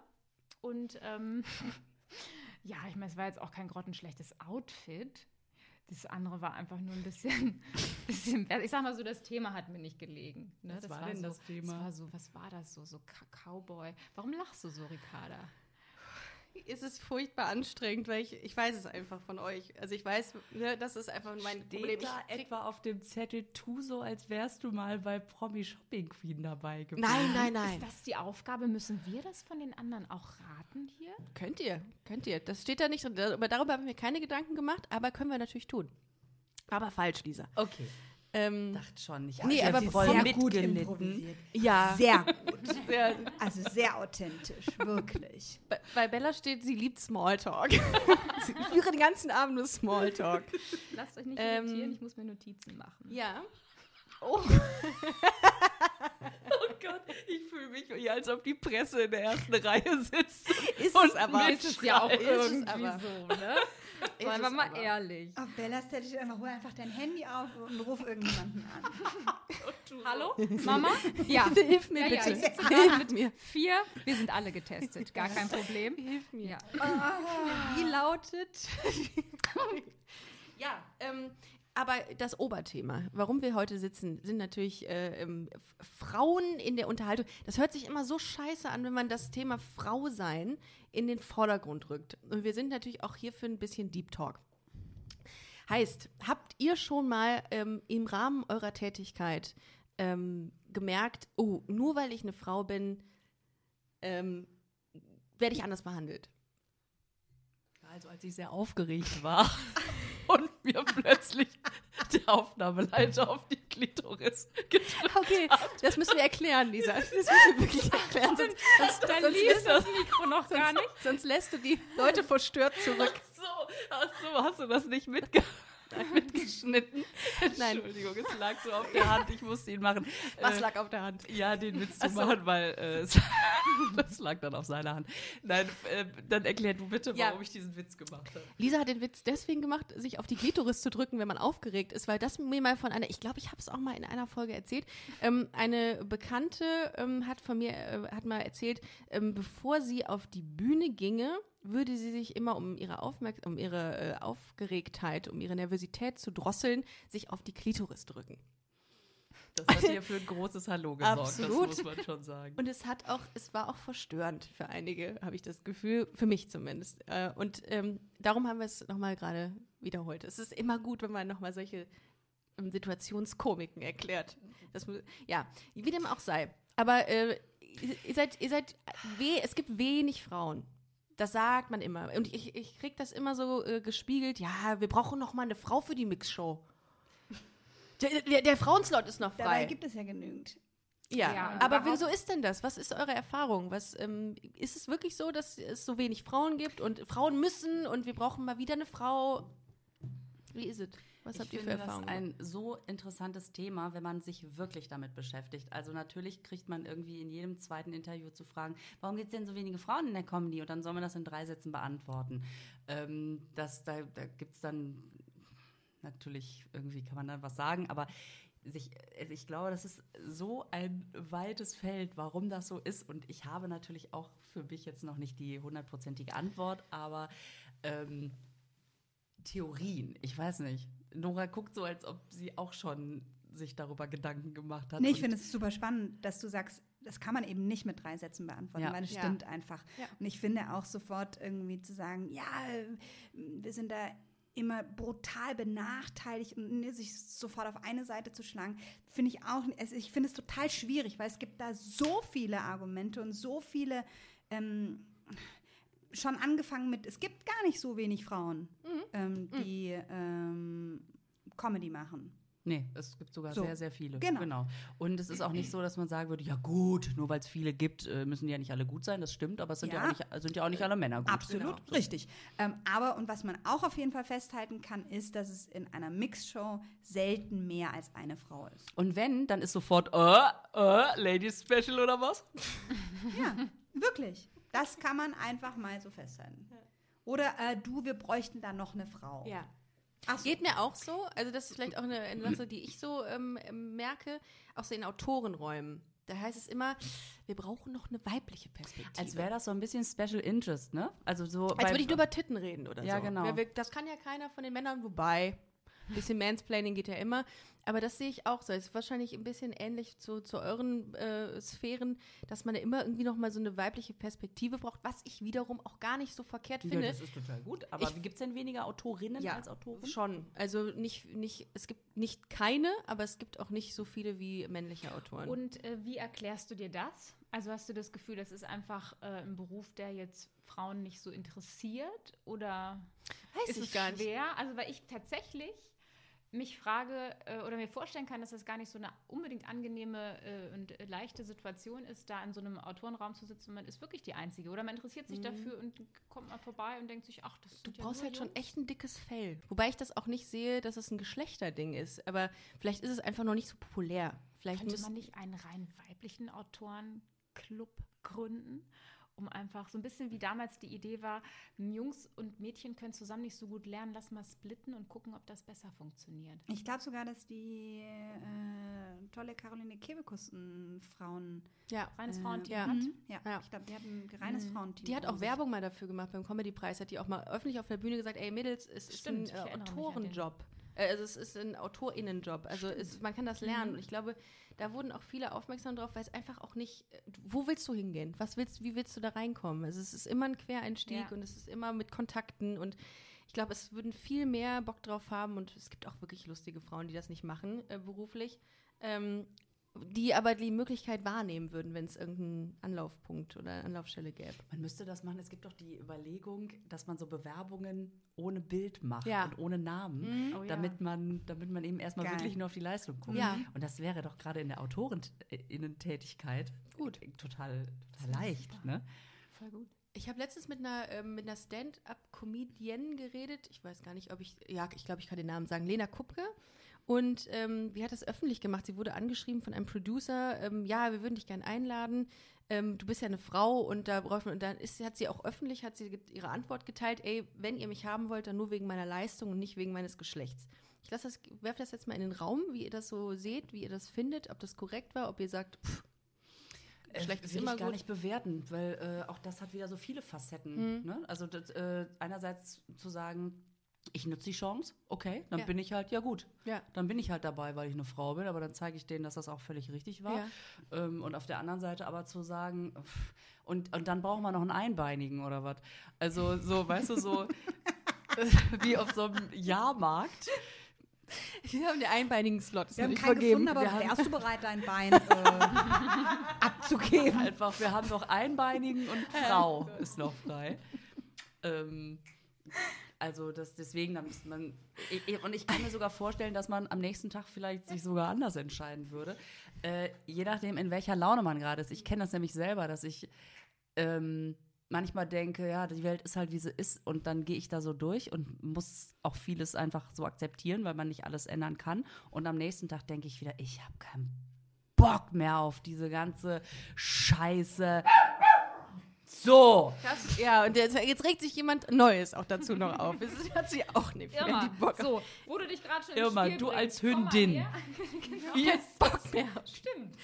Und ähm, ja, ich meine, es war jetzt auch kein grottenschlechtes Outfit. Das andere war einfach nur ein bisschen, bisschen ich sag mal so, das Thema hat mir nicht gelegen. Ne? Was war denn so, das Thema? Das war so, was war das so, so Cowboy. Warum lachst du so, Ricarda? Es ist furchtbar anstrengend, weil ich, ich weiß es einfach von euch. Also ich weiß, ne, das ist einfach mein Problem. Steht Ich da etwa auf dem Zettel, tu so, als wärst du mal bei Promi Shopping Queen dabei gewesen. Nein, nein, nein. Ist das die Aufgabe? Müssen wir das von den anderen auch raten hier? Könnt ihr, könnt ihr. Das steht da nicht drin. Darüber haben wir keine Gedanken gemacht, aber können wir natürlich tun. Aber falsch, Lisa. Okay, Ähm, dachte schon. Ich Nee, aber voll Sehr gut improvisiert. ja, Sehr gut. sehr, Also sehr authentisch, wirklich. bei, bei Bella steht, sie liebt Smalltalk. sie führe den ganzen Abend nur Smalltalk. Lasst euch nicht Ähm, irritieren, ich muss mir Notizen machen. Ja. Oh. Oh Gott, ich fühle mich wie, als ob die Presse in der ersten Reihe sitzt. Ist Und es aber. ist es ja auch irgendwie aber. so, ne? Ist Seien wir mal aber. ehrlich. Auf Bellas Stelle steht einfach, hol einfach dein Handy auf und ruf irgendjemanden an. Hallo? Mama? Ja. Hilf mir Ja, ja, bitte. ich sitze Hilf mir. Vier, wir sind alle getestet, gar kein Problem. Hilf mir. Ja. Wie lautet? ja, ähm, aber das Oberthema, warum wir heute sitzen, sind natürlich äh, ähm, Frauen in der Unterhaltung. Das hört sich immer so scheiße an, wenn man das Thema Frau sein in den Vordergrund rückt. Und wir sind natürlich auch hier für ein bisschen Deep Talk. Heißt, habt ihr schon mal ähm, im Rahmen eurer Tätigkeit ähm, gemerkt, oh, nur weil ich eine Frau bin, ähm, werde ich anders behandelt? Also als ich sehr aufgeregt war mir plötzlich der Aufnahmeleiter auf die Klitoris gedrückt Okay, das müssen wir erklären, Lisa. Das müssen wir wirklich erklären. Sonst, sonst, Da sonst, lief das Mikro noch gar nicht. sonst lässt du die Leute verstört zurück. So, ach so, hast du das nicht mitge mitgeschnitten? Nein. Entschuldigung, es lag so auf der Hand, ich musste ihn machen. Was Äh, lag auf der Hand? Ja, den Witz zu so. machen, weil äh, es- das lag dann auf seiner Hand. Nein, äh, dann erklär du bitte, Ja. warum ich diesen Witz gemacht habe. Lisa hat den Witz deswegen gemacht, sich auf die Klitoris zu drücken, wenn man aufgeregt ist, weil das mir mal von einer, ich glaube, ich habe es auch mal in einer Folge erzählt, ähm, eine Bekannte ähm, hat von mir, äh, hat mal erzählt, ähm, bevor sie auf die Bühne ginge, würde sie sich immer, um ihre, Aufmerk um ihre äh, Aufgeregtheit, um ihre Nervosität zu drosseln, sich auf die Klitoris drücken. Das hat hier für ein großes Hallo gesorgt, Absolut. das muss man schon sagen. Und es hat auch, es war auch verstörend für einige, habe ich das Gefühl, für mich zumindest. Äh, und ähm, darum haben wir es nochmal gerade wiederholt. Es ist immer gut, wenn man nochmal solche ähm, Situationskomiken erklärt. Das, ja, wie dem auch sei. Aber äh, ihr- seid, ihr seid, we es gibt wenig Frauen. Das sagt man immer. Und ich, ich krieg das immer so äh, gespiegelt. Ja, wir brauchen noch mal eine Frau für die Mixshow. Der, der, der Frauenslot ist noch frei. Dabei gibt es ja genügend. Ja, Ja, aber wieso ist denn das? Was ist eure Erfahrung? Was, ähm, ist es wirklich so, dass es so wenig Frauen gibt und Frauen müssen und wir brauchen mal wieder eine Frau? Wie ist es? Was habt ich ihr für finde Erfahrungen? das ein so interessantes Thema, wenn man sich wirklich damit beschäftigt. Also natürlich kriegt man irgendwie in jedem zweiten Interview zu fragen, warum gibt es denn so wenige Frauen in der Comedy? Und dann soll man das in drei Sätzen beantworten. Ähm, das, da da gibt es dann natürlich, irgendwie kann man dann was sagen, aber sich, also ich glaube, das ist so ein weites Feld, warum das so ist. Und ich habe natürlich auch für mich jetzt noch nicht die hundertprozentige Antwort, aber ähm, Theorien, ich weiß nicht. Nora guckt so, als ob sie auch schon sich darüber Gedanken gemacht hat. Nee, ich finde es super spannend, dass du sagst, das kann man eben nicht mit drei Sätzen beantworten, Ja. weil es Ja. stimmt einfach. Ja. Und ich finde auch sofort irgendwie zu sagen, ja, wir sind da immer brutal benachteiligt und ne, sich sofort auf eine Seite zu schlagen, finde ich auch, also ich finde es total schwierig, weil es gibt da so viele Argumente und so viele, ähm, schon angefangen mit, es gibt gar nicht so wenig Frauen, ähm, die ähm, Comedy machen. Nee, es gibt sogar So. sehr, sehr viele. Genau. Und es ist auch nicht so, dass man sagen würde, ja gut, nur weil es viele gibt, äh, müssen die ja nicht alle gut sein. Das stimmt, aber es sind ja, Ja. auch, nicht, sind ja auch nicht alle Männer gut. Absolut, Genau. Richtig. Ähm, aber und was man auch auf jeden Fall festhalten kann, ist, dass es in einer Mixshow selten mehr als eine Frau ist. Und wenn, dann ist sofort, äh, äh, Ladies Special oder was? Ja, wirklich. Das kann man einfach mal so festhalten. Oder äh, du, wir bräuchten da noch eine Frau. ja. Ach so. Geht mir auch so. Also das ist vielleicht auch eine, eine Sache, die ich so ähm, ähm, merke, auch so in Autorenräumen. Da heißt es immer, wir brauchen noch eine weibliche Perspektive. Als wäre das so ein bisschen Special Interest, ne? Also so. Als würde ich nur über Titten reden oder Ja, so. genau. Wer will- Das kann ja keiner von den Männern, wobei. Ein bisschen Mansplaining geht ja immer. Aber das sehe ich auch so. Es ist wahrscheinlich ein bisschen ähnlich zu, zu euren äh, Sphären, dass man ja immer irgendwie noch mal so eine weibliche Perspektive braucht, was ich wiederum auch gar nicht so verkehrt Ja, finde. das ist total gut. Aber gibt es denn weniger Autorinnen als Autoren? schon. Also nicht, nicht, es gibt nicht keine, aber es gibt auch nicht so viele wie männliche Autoren. Und äh, wie erklärst du dir das? Also hast du das Gefühl, das ist einfach äh, ein Beruf, der jetzt Frauen nicht so interessiert? Oder Weiß ist ich es gar nicht. schwer? Also weil ich tatsächlich mich frage äh, oder mir vorstellen kann, dass das gar nicht so eine unbedingt angenehme äh, und leichte Situation ist, da in so einem Autorenraum zu sitzen. Man ist wirklich die Einzige oder man interessiert sich dafür und kommt mal vorbei und denkt sich, ach, das Mhm. Du ja brauchst nur halt schon echt ein dickes Fell. Wobei ich das auch nicht sehe, dass es ein Geschlechterding ist. Aber vielleicht ist es einfach noch nicht so populär. Vielleicht Könnte man nicht einen rein weiblichen Autorenclub gründen, um einfach so ein bisschen wie damals die Idee war, Jungs und Mädchen können zusammen nicht so gut lernen, lass mal splitten und gucken, ob das besser funktioniert. Ich glaube sogar, dass die äh, tolle Caroline Kebekus ein Frauen. ja. Reines äh, Frauenteam ja. hat. mhm, Ja, Ja. ich glaube, die hat ein reines Mhm. Frauenteam. Die hat auch. Werbung mal dafür gemacht beim Comedy-Preis. Hat die auch mal öffentlich auf der Bühne gesagt, ey Mädels, es Stimmt, ist ein äh. Autorenjob. Äh, Also es ist ein AutorInnenjob. Also es, man kann das lernen. Mhm. Und ich glaube, da wurden auch viele aufmerksam drauf, weil es einfach auch nicht, äh, wo willst du hingehen? Was willst, wie willst du da reinkommen? Also es ist immer ein Quereinstieg Ja. und es ist immer mit Kontakten und ich glaube, es würden viel mehr Bock drauf haben und es gibt auch wirklich lustige Frauen, die das nicht machen, äh, beruflich. Ähm, die aber die Möglichkeit wahrnehmen würden, wenn es irgendeinen Anlaufpunkt oder Anlaufstelle gäbe. Man müsste das machen. Es gibt doch die Überlegung, dass man so Bewerbungen ohne Bild macht Ja. und ohne Namen, Oh ja. damit, man, damit man eben erstmal Geil. wirklich nur auf die Leistung guckt. Ja. Und das wäre doch gerade in der Autorinnentätigkeit Gut. total, total leicht. Ne? Voll gut. Ich habe letztens mit einer, mit einer Stand-up-Comedienne geredet. Ich weiß gar nicht, ob ich, ja, ich glaube, ich kann den Namen sagen. Lena Kupke. Und ähm, die hat das öffentlich gemacht. Sie wurde angeschrieben von einem Producer. Ähm, ja, wir würden dich gerne einladen. Ähm, du bist ja eine Frau und da braucht man, und dann ist, hat sie auch öffentlich, hat sie ihre Antwort geteilt, ey, wenn ihr mich haben wollt, dann nur wegen meiner Leistung und nicht wegen meines Geschlechts. Ich werfe das jetzt mal in den Raum, wie ihr das so seht, wie ihr das findet, ob das korrekt war, ob ihr sagt, pff, Geschlecht ist will immer ich gar gut. nicht bewerten, weil äh, auch das hat wieder so viele Facetten. Mhm. Ne? Also das, äh, einerseits zu sagen, ich nutze die Chance, okay, dann Ja. bin ich halt, ja gut, Ja. dann bin ich halt dabei, weil ich eine Frau bin, aber dann zeige ich denen, dass das auch völlig richtig war. Ja. Ähm, und auf der anderen Seite aber zu sagen, und, und dann braucht man noch einen Einbeinigen oder was. Also so, weißt du, so äh, wie auf so einem Jahrmarkt. Wir haben den einbeinigen Slot. das Wir haben keinen vergeben. gefunden, aber Wir wärst du bereit, dein Bein äh, abzugeben? Einfach, wir haben noch Einbeinigen und Frau ist noch frei. Ähm, also das, deswegen, da müsste man, ich- und ich kann mir sogar vorstellen, dass man am nächsten Tag vielleicht sich sogar anders entscheiden würde. Äh, je nachdem, in welcher Laune man gerade ist. Ich kenne das nämlich selber, dass ich ähm, manchmal denke, ja, die Welt ist halt, wie sie ist und dann gehe ich da so durch und muss auch vieles einfach so akzeptieren, weil man nicht alles ändern kann. Und am nächsten Tag denke ich wieder, ich habe keinen Bock mehr auf diese ganze Scheiße. So. Krass. Ja, und jetzt, jetzt regt sich jemand Neues auch dazu noch auf. Das hat sie auch nicht mehr Irma, die Bock so, wo du dich gerade schon Irma, du als bringst, mal Hündin. Viel Bock mehr. Stimmt.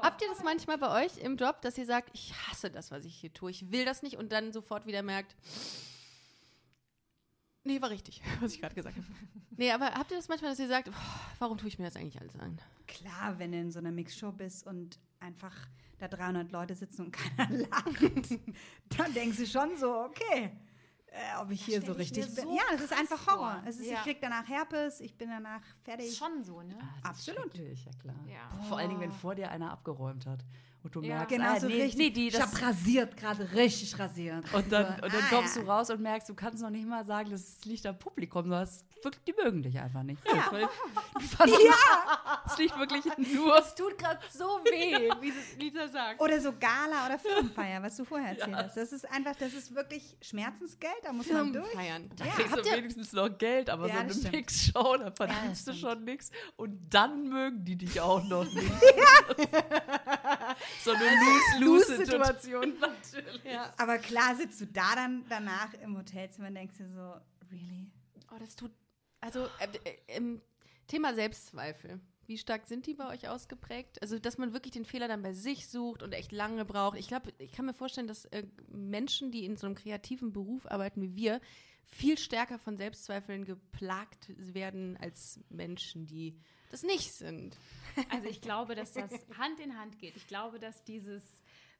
Habt ihr das manchmal bei euch im Job, dass ihr sagt, ich hasse das, was ich hier tue, ich will das nicht und dann sofort wieder merkt, nee, war richtig, was ich gerade gesagt habe. Nee, aber habt ihr das manchmal, dass ihr sagt, boah, warum tue ich mir das eigentlich alles an? Klar, wenn du in so einer Mixshow bist und einfach da 300 Leute sitzen und keiner lacht, dann denkst du schon so, okay, äh, ob ich hier so richtig bin. so ja, das ist einfach Horror. ist, Ja. Ich krieg danach Herpes, ich bin danach fertig. Ist schon so, ne? Ah, das Absolut. Ja, klar. Ja. Vor allen Dingen, wenn vor dir einer abgeräumt hat und du Ja. merkst, Genau ah, so nee, richtig. nee, die, ich das, hab rasiert, gerade richtig rasiert. und dann, und dann ah, kommst ja. du raus und merkst, du kannst noch nicht mal sagen, das liegt am Publikum, sondern es wirklich, die mögen dich einfach nicht. Ja. Es liegt wirklich nur Das tut gerade so weh, wie Lisa sagt. Oder so Gala oder Firmenfeier, was du vorher erzählt hast. Das ist einfach, das ist wirklich Schmerzensgeld, da muss man durch. Feiern. Da Ja, kriegst habt du ihr- wenigstens noch Geld, aber Ja, so eine das. Mixshow, da verdienst du schon nichts. Und dann mögen die dich auch noch nicht. So eine Lose-Lose-Situation. Natürlich. Ja. Aber klar sitzt du da dann danach im Hotelzimmer und denkst dir so, really? Oh, das tut, also äh, äh, im Thema Selbstzweifel. Wie stark sind die bei euch ausgeprägt? Also, dass man wirklich den Fehler dann bei sich sucht und echt lange braucht. Ich glaube, ich kann mir vorstellen, dass äh, Menschen, die in so einem kreativen Beruf arbeiten wie wir, viel stärker von Selbstzweifeln geplagt werden als Menschen, die das nicht sind. Also ich glaube, dass das Hand in Hand geht. Ich glaube, dass dieses,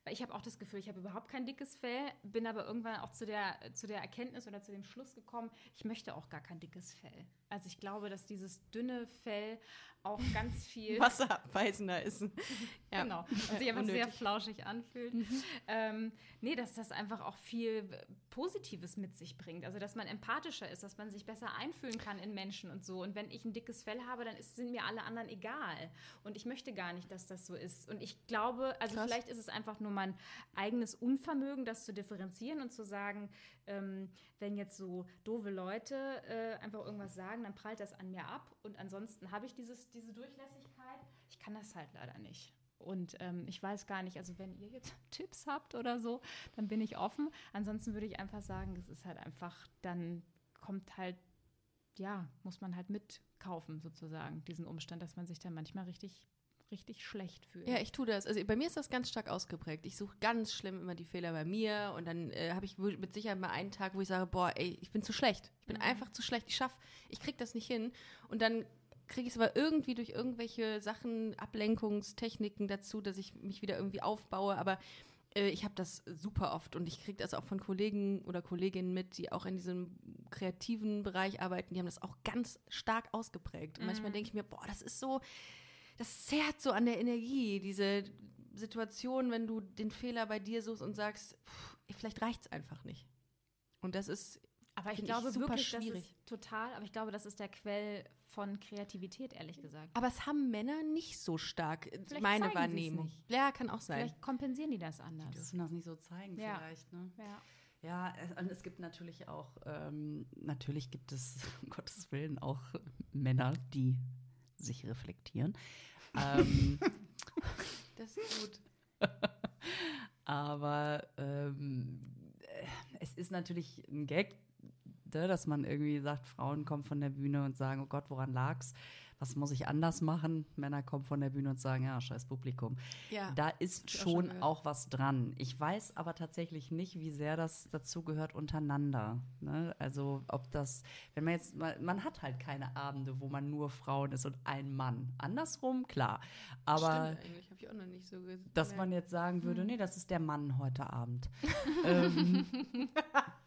weil ich habe auch das Gefühl, ich habe überhaupt kein dickes Fell, bin aber irgendwann auch zu der, zu der Erkenntnis oder zu dem Schluss gekommen, ich möchte auch gar kein dickes Fell. Also ich glaube, dass dieses dünne Fell auch ganz viel Wasserabweisender ist. Ja. Genau. Und sich einfach sehr flauschig anfühlt. Ähm, nee, dass das einfach auch viel Positives mit sich bringt. Also, dass man empathischer ist, dass man sich besser einfühlen kann in Menschen und so. Und wenn ich ein dickes Fell habe, dann ist, sind mir alle anderen egal. Und ich möchte gar nicht, dass das so ist. Und ich glaube, also Krass. vielleicht ist es einfach nur mein eigenes Unvermögen, das zu differenzieren und zu sagen, ähm, wenn jetzt so doofe Leute äh, einfach irgendwas sagen, dann prallt das an mir ab. Und ansonsten habe ich dieses, diese Durchlässigkeit. Ich kann das halt leider nicht. Und ähm, ich weiß gar nicht, also wenn ihr jetzt Tipps habt oder so, dann bin ich offen. Ansonsten würde ich einfach sagen, das ist halt einfach, dann kommt halt, ja, muss man halt mitkaufen sozusagen, diesen Umstand, dass man sich dann manchmal richtig, richtig schlecht fühlt. Ja, ich tue das. Also bei mir ist das ganz stark ausgeprägt. Ich suche ganz schlimm immer die Fehler bei mir und dann äh, habe ich mit Sicherheit mal einen Tag, wo ich sage, boah, ey, ich bin zu schlecht. Ich bin einfach zu schlecht. Ich schaff, ich krieg das nicht hin. Und dann kriege ich es aber irgendwie durch irgendwelche Sachen, Ablenkungstechniken dazu, dass ich mich wieder irgendwie aufbaue. Aber äh, ich habe das super oft und ich kriege das auch von Kollegen oder Kolleginnen mit, die auch in diesem kreativen Bereich arbeiten. Die haben das auch ganz stark ausgeprägt. Und manchmal denke ich mir, boah, das ist so das zerrt so an der Energie, diese Situation, wenn du den Fehler bei dir suchst und sagst, pff, vielleicht reicht es einfach nicht. Und das ist Aber ich glaube super wirklich, schwierig. das ist total, aber ich glaube, das ist der Quell von Kreativität, ehrlich gesagt. Aber es haben Männer nicht so stark, äh, Vielleicht meine Wahrnehmung. nicht. Ja, kann auch sein. Vielleicht kompensieren die das Die anders. dürfen das nicht so zeigen Ja. vielleicht, ne? Ja. Ja, es- und es gibt natürlich auch, ähm, natürlich gibt es, um Gottes Willen, auch Männer, die sich reflektieren. ähm, Das ist gut. aber ähm, äh, es ist natürlich ein Gag, ne, dass man irgendwie sagt, Frauen kommen von der Bühne und sagen, oh Gott, woran lag's? Was muss ich anders machen? Männer kommen von der Bühne und sagen, ja, scheiß Publikum. Ja. Da ist ich auch schon schon auch was dran. Ich weiß aber tatsächlich nicht, wie sehr das dazu gehört untereinander. Ne? Also ob das, wenn man jetzt, mal, man hat halt keine Abende, wo man nur Frauen ist und ein Mann. Andersrum, klar. Aber Stimmt eigentlich, habe ich auch noch nicht so ge- dass man jetzt sagen würde, nee, das ist der Mann heute Abend. ähm,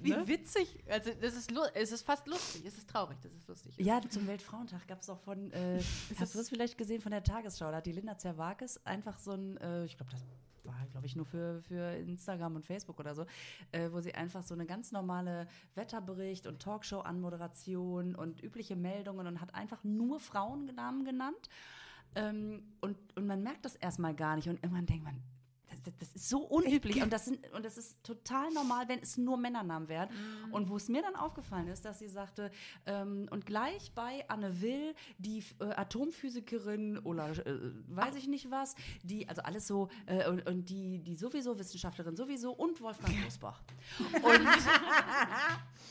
Wie ne? witzig. Also, das ist, es ist fast lustig. Es ist traurig, das ist lustig. Ja, zum Weltfrauentag gab es auch von, äh, hast du das vielleicht gesehen von der Tagesschau? Da hat die Linda Zerwakis einfach so ein, äh, ich glaube, das war, glaube ich, nur für, für Instagram und Facebook oder so, äh, wo sie einfach so eine ganz normale Wetterbericht und Talkshow-Anmoderation und übliche Meldungen und hat einfach nur Frauennamen genannt. Ähm, und, und man merkt das erstmal gar nicht und irgendwann denkt man, das, das- das ist so unüblich und das, sind, und das ist total normal, wenn es nur Männernamen wären. Und wo es mir dann aufgefallen ist, dass sie sagte, ähm, und gleich bei Anne Will, die äh, Atomphysikerin oder äh, weiß ich nicht was, die, also alles so, äh, und, und die, die sowieso Wissenschaftlerin sowieso und Wolfgang Bosbach. Und,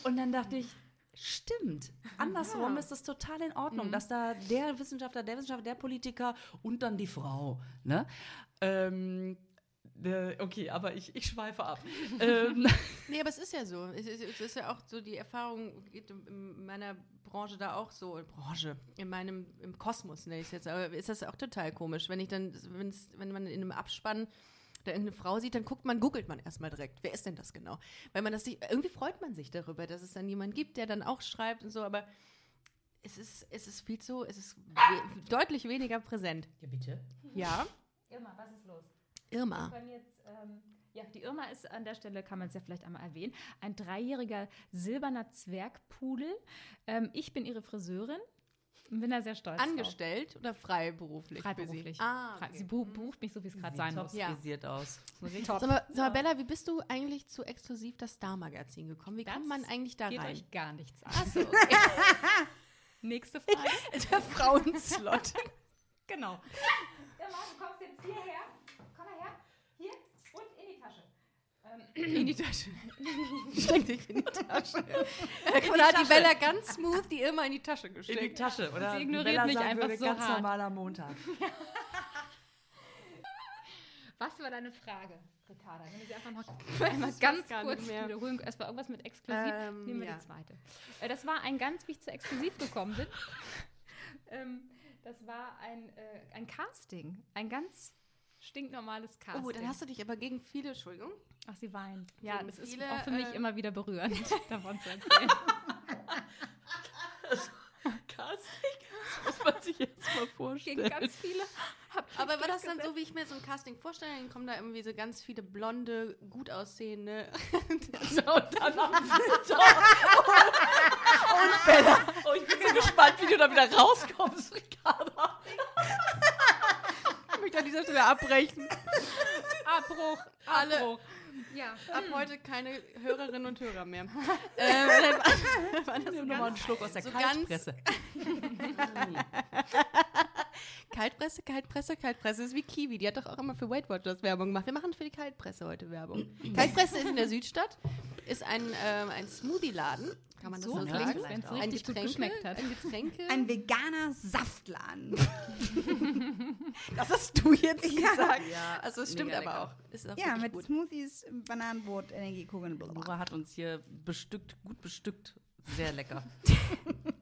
und dann dachte ich, Stimmt. Andersrum ist es total in Ordnung, dass da der Wissenschaftler, der Wissenschaftler, der Politiker und dann die Frau. Ne? Ähm, äh, okay, aber ich, ich schweife ab. ähm, Nee, aber es ist ja so. Es ist, es ist ja auch so, die Erfahrung geht in- in meiner Branche da auch so. In Branche, in meinem, im Kosmos nenne ich es jetzt. Aber ist das auch total komisch. Wenn ich dann, wenn's, wenn man in einem Abspann da irgendeine Frau sieht, dann guckt man, googelt man erstmal direkt. Wer ist denn das genau? Weil man das nicht, irgendwie freut man sich darüber, dass es dann jemanden gibt, der dann auch schreibt und so, aber es ist, es ist viel zu, es ist we deutlich weniger präsent. ja, bitte. Ja, Irma, was ist los? Irma. Jetzt, ähm, ja, die Irma ist an der Stelle, kann man es ja vielleicht einmal erwähnen, ein dreijähriger silberner Zwergpudel. Ähm, ich bin ihre Friseurin und bin da sehr stolz Angestellt oder freiberuflich? drauf. für sie? Freiberuflich. Ah, okay. Sie bu bucht mich so, wie es gerade sein muss. Ja. aus. Sag mal, sag mal, Bella, wie bist du eigentlich zu exklusiv das Star-Magazin gekommen? Wie Das kommt man eigentlich da Geht rein? euch gar nichts an. Achso, okay. Nächste Frage. Der Frauenslot. genau. Irma, du kommst jetzt hierher. Komm mal her. Hier und in die Tasche. Ähm, In die Tasche. Steck dich in die Tasche. Oder hat die Bella ganz smooth die immer in die Tasche In die gesteckt? Tasche, oder? sie wie ignoriert mich einfach würde, so ganz hart. normaler Montag. Was war deine Frage, Ricarda? Wenn wir sie einfach noch einmal ganz kurz wiederholen. Es war irgendwas mit exklusiv. Ähm, Nehmen wir ja. die zweite. Äh, das war ein ganz, wie ich zu exklusiv gekommen bin. ähm, das war ein, äh, ein Casting. Ein ganz stinknormales Casting. Oh, dann hast du dich aber gegen viele, Entschuldigung. Ach, sie weint. Ja, Gegen das ist viele, auch für mich äh, immer wieder berührend, davon zu erzählen. Casting? Das muss man sich jetzt mal Gegen vorstellen. ganz viele. Aber war das dann so, wie ich mir so ein Casting vorstelle? Dann kommen da irgendwie so ganz viele blonde, gut aussehende. So, und dann haben sie Und Bella. Oh, ich bin so gespannt, wie du da wieder rauskommst, Ricarda. ich möchte an dieser Stelle abbrechen. Abbruch, Alle- Abbruch. Ja, Ab heute keine Hörerinnen und Hörer mehr. ähm, so Nimm nochmal einen ganz, Schluck aus der so Kaltpresse. Kaltpresse, Kaltpresse, Kaltpresse. Das ist wie Kiwi. Die hat doch auch immer für Weight Watchers Werbung gemacht. Wir machen für die Kaltpresse heute Werbung. Kaltpresse ist in der Südstadt. Ist ein, ähm, ein Smoothie-Laden. Kann man das So sagen? es, wenn's ein richtig gut Getränke, geschmeckt hat. Ein Getränke. Ein veganer Saftladen. das hast du jetzt gesagt. Ja, Also es stimmt mega aber lecker. auch. Ist auch ja, mit gut. Smoothies, Bananenbrot, Energiekugeln, blablabla. Nora hat uns hier bestückt, gut bestückt. Sehr lecker.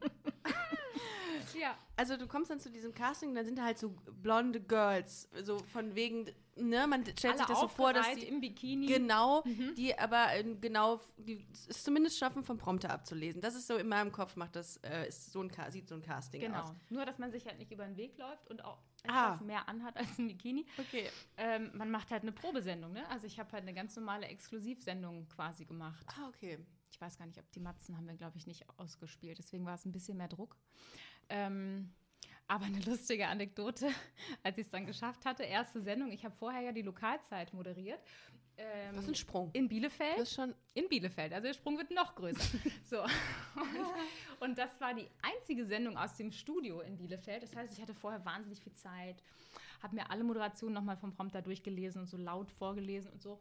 Ja. Also du kommst dann zu diesem Casting und dann sind da halt so blonde Girls, so von wegen, ne, man stellt Alle sich das so vor, dass die im Bikini. genau, die aber äh, genau, die es zumindest schaffen, vom Prompter abzulesen. Das ist so in meinem Kopf macht das, äh, ist so ein sieht so ein Casting Genau. aus. Nur, dass man sich halt nicht über den Weg läuft und auch Ah. etwas mehr anhat als ein Bikini. Okay. Ähm, man macht halt eine Probesendung, ne? Also ich habe halt eine ganz normale Exklusivsendung quasi gemacht. Ah, okay. Ich weiß gar nicht, ob die Matzen haben wir, glaube ich, nicht ausgespielt. Deswegen war es ein bisschen mehr Druck. Ähm, aber eine lustige Anekdote, als ich es dann geschafft hatte, erste Sendung. Ich habe vorher ja die Lokalzeit moderiert. Ähm, Das ist ein Sprung. in Bielefeld. Das ist schon in Bielefeld. Also der Sprung wird noch größer. so. Und, und das war die einzige Sendung aus dem Studio in Bielefeld. Das heißt, ich hatte vorher wahnsinnig viel Zeit, habe mir alle Moderationen nochmal vom Prompter durchgelesen und so laut vorgelesen und so.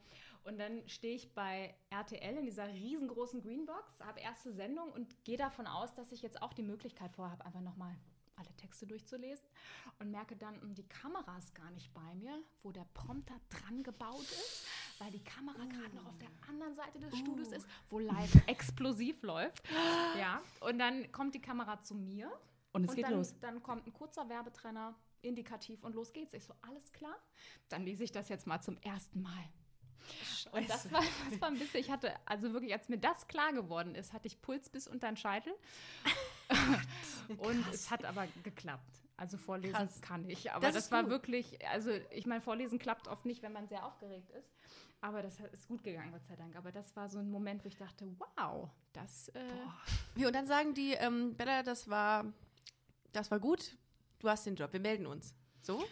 Und dann stehe ich bei RTL in dieser riesengroßen Greenbox, habe erste Sendung und gehe davon aus, dass ich jetzt auch die Möglichkeit vorher habe, einfach nochmal alle Texte durchzulesen und merke dann, hm, die Kamera ist gar nicht bei mir, wo der Prompter dran gebaut ist, weil die Kamera gerade noch auf der anderen Seite des Studios ist, wo live explosiv läuft. Ja, und dann kommt die Kamera zu mir Und es geht dann, los. dann kommt ein kurzer Werbetrenner, indikativ und los geht's. Ich so, alles klar. Dann lese ich das jetzt mal zum ersten Mal. Und das war, das war ein bisschen, ich hatte, also wirklich, als mir das klar geworden ist, hatte ich Puls bis unter den Scheitel. und es hat aber geklappt. Also vorlesen Krass. kann ich. Aber Das das, war gut. wirklich, also ich meine, vorlesen klappt oft nicht, wenn man sehr aufgeregt ist. Aber das ist gut gegangen, Gott sei Dank. Aber das war so ein Moment, wo ich dachte, wow, das äh, Wie, und dann sagen die, ähm, Bella, das war, das war gut, du hast den Job, wir melden uns. So?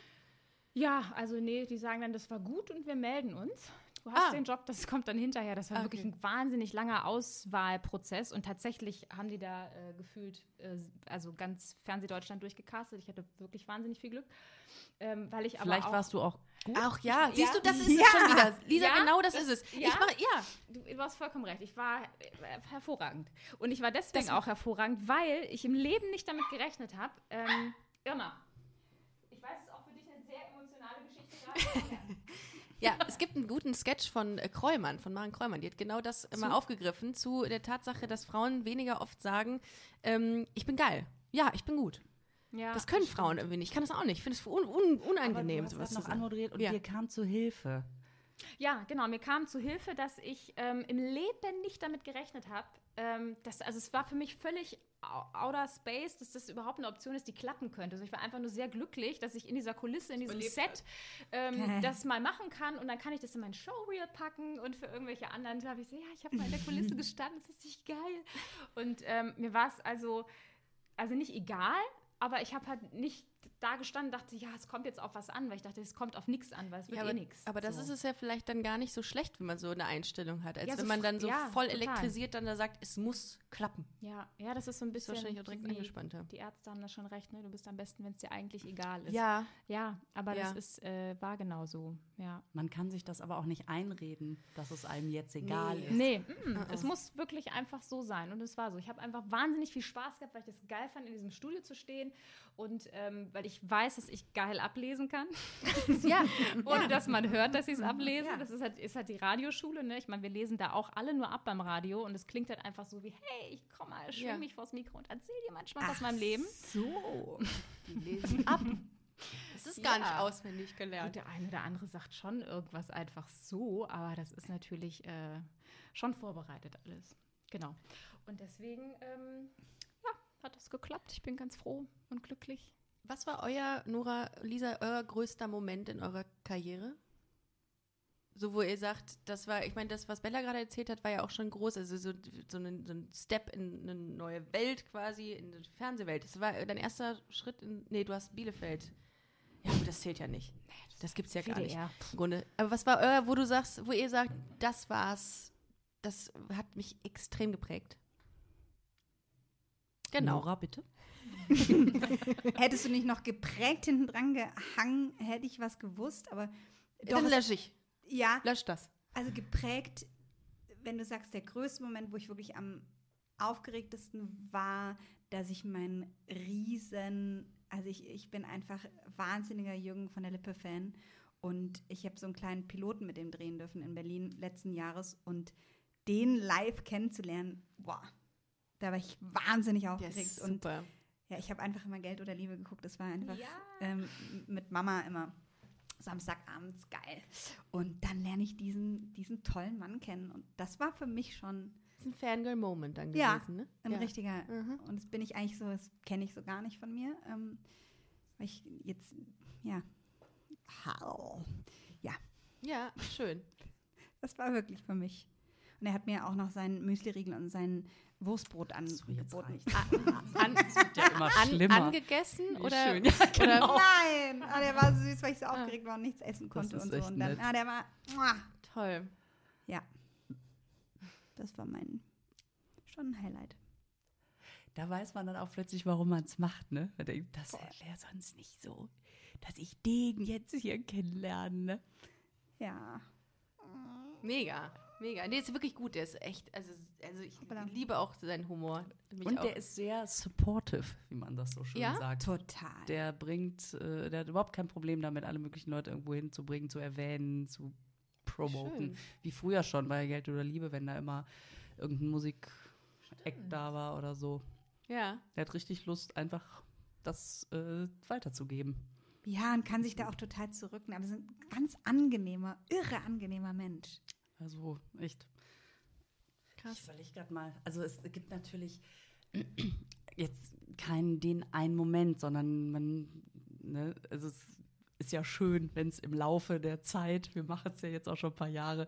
Ja, also nee, die sagen dann, das war gut und wir melden uns. Du hast Ah. den Job, das kommt dann hinterher. Das war Ah, wirklich okay. ein wahnsinnig langer Auswahlprozess und tatsächlich haben die da äh, gefühlt, äh, also ganz Fernsehdeutschland durchgecastet. Ich hatte wirklich wahnsinnig viel Glück, ähm, weil ich aber Vielleicht auch, warst du auch gut. Auch ja, Ja. siehst du, das ist Ja. es schon wieder. Lisa, Ja, genau das, das- ist es. ja. Ich mach, ja, Du, du hast vollkommen recht. Ich war äh, hervorragend. Und ich war deswegen Das- auch hervorragend, weil ich im Leben nicht damit gerechnet habe. Ähm, Irma, ich weiß, es ist auch für dich eine sehr emotionale Geschichte gerade. Ja, es gibt einen guten Sketch von äh, Kreumann, von Maren Kreumann. Die hat genau das immer aufgegriffen zu der Tatsache, dass Frauen weniger oft sagen, ähm, ich bin geil. Ja, ich bin gut. ja, Das können Frauen irgendwie nicht. Ich kann das auch nicht. Ich finde es un un unangenehm, Aber du sowas hast zu noch sagen. anmoderiert und Ja. dir kam zu Hilfe. Ja, genau. Mir kam zu Hilfe, dass ich ähm, im Leben nicht damit gerechnet habe. Ähm, dass- also es war für mich völlig outer space, dass das überhaupt eine Option ist, die klappen könnte. Also ich war einfach nur sehr glücklich, dass ich in dieser Kulisse, in diesem Überlebt Set ähm, das mal machen kann und dann kann ich das in mein Showreel packen und für irgendwelche anderen habe ich so, ja, ich habe mal in der Kulisse gestanden, das ist nicht geil. Und ähm, mir war es also, also nicht egal, aber ich habe halt nicht da gestanden und dachte, ja, es kommt jetzt auf was an, weil ich dachte, es kommt auf nichts an, weil es wird Ja, eh aber, nichts. aber das So. ist es ja vielleicht dann gar nicht so schlecht, wenn man so eine Einstellung hat, als Ja, so wenn man dann so ja, voll total. elektrisiert dann da sagt, es muss klappen. Ja, ja, das ist so ein Das ist bisschen. wahrscheinlich auch direkt die, angespannter. die Ärzte haben da schon recht, ne? Du bist am besten, wenn es dir eigentlich egal ist. Ja, Ja, aber Ja. das ist, äh, war genau so. Ja. Man kann sich das aber auch nicht einreden, dass es einem jetzt egal Nee. ist. Nee, mm, es muss wirklich einfach so sein. Und es war so. Ich habe einfach wahnsinnig viel Spaß gehabt, weil ich das geil fand, in diesem Studio zu stehen. Und ähm, weil ich weiß, dass ich geil ablesen kann. ja. Ohne dass man hört, dass ich es ablese. Ja. Das ist halt, ist halt die Radioschule. Ne? Ich meine, wir lesen da auch alle nur ab beim Radio. Und es klingt halt einfach so wie, hey, ich komme mal, schwing Ja. mich vors Mikro und erzähl dir manchmal aus meinem Leben. So. Die lesen ab. Das ist gar Ja. nicht auswendig Und gelernt. der eine oder andere sagt schon irgendwas einfach so, aber das ist natürlich äh, schon vorbereitet alles. Genau. Und deswegen, ähm, ja, hat das geklappt. Ich bin ganz froh und glücklich. Was war euer, Nora, Lisa, euer größter Moment in eurer Karriere? So, wo ihr sagt, das war, ich meine, das, was Bella gerade erzählt hat, war ja auch schon groß, also so, so, ein, so ein Step in eine neue Welt quasi, in die Fernsehwelt. Das war dein erster Schritt in, nee, du hast Bielefeld. Ja, gut, das zählt ja nicht. Das gibt's ja gar nicht. Im Grunde. Aber was war euer, wo du sagst, wo ihr sagt, das war's, das hat mich extrem geprägt? Genau. Nora, bitte. Hättest du nicht noch geprägt hinten dran gehangen, hätte ich was gewusst, aber doch, Dann lösche ich. ja, Lösch das. also geprägt, wenn du sagst, der größte Moment, wo ich wirklich am aufgeregtesten war, dass ich meinen riesen, also ich, ich bin einfach wahnsinniger Jürgen von der Lippe-Fan und ich habe so einen kleinen Piloten mit dem drehen dürfen in Berlin letzten Jahres und den live kennenzulernen, boah, da war ich wahnsinnig aufgeregt und super. Ja, ich habe einfach immer Geld oder Liebe geguckt. Das war einfach Ja. ähm, mit Mama immer Samstagabends geil. Und dann lerne ich diesen, diesen tollen Mann kennen. Und das war für mich schon Das ist ein Fangirl-Moment dann Ja, gewesen, ne? ein ja. richtiger. Mhm. Und das bin ich eigentlich so, das kenne ich so gar nicht von mir. Ähm, weil ich jetzt, ja. Ja, Ja, schön. das war wirklich für mich. Und er hat mir auch noch seinen Müsli-Riegel und sein Wurstbrot So, jetzt angeboten. reicht's. An, wird ja immer an, angegessen oder, schön. Ja, genau. oder Nein! Ah, der war so süß, weil ich so aufgeregt war und nichts essen konnte ist und so. echt Und dann, nett. ah, der war. Muah. toll. Ja. Das war mein. Schon ein Highlight. Da weiß man dann auch plötzlich, warum man es macht, ne? Man denkt, das wäre sonst nicht so, dass ich den jetzt hier kennenlerne. Ne? Ja. Mega, mega. Nee, ist wirklich gut. Der ist echt, also, also ich Hoppala. liebe auch seinen Humor. Mich Und auch. der ist sehr supportive, wie man das so schön Ja? sagt. Total. Der bringt, äh, der hat überhaupt kein Problem damit, alle möglichen Leute irgendwo hinzubringen, zu erwähnen, zu promoten. Schön. Wie früher schon bei Geld oder Liebe, wenn da immer irgendein Musik-Act da war oder so. ja. Der hat richtig Lust, einfach das äh, weiterzugeben. Ja, und kann sich da auch total zurücknehmen. Aber ist ein ganz angenehmer, irre angenehmer Mensch. Also echt. Krass. Ich überlege gerade mal. Also es gibt natürlich jetzt keinen den einen Moment, sondern man, ne, also es ist ja schön, wenn es im Laufe der Zeit, wir machen es ja jetzt auch schon ein paar Jahre.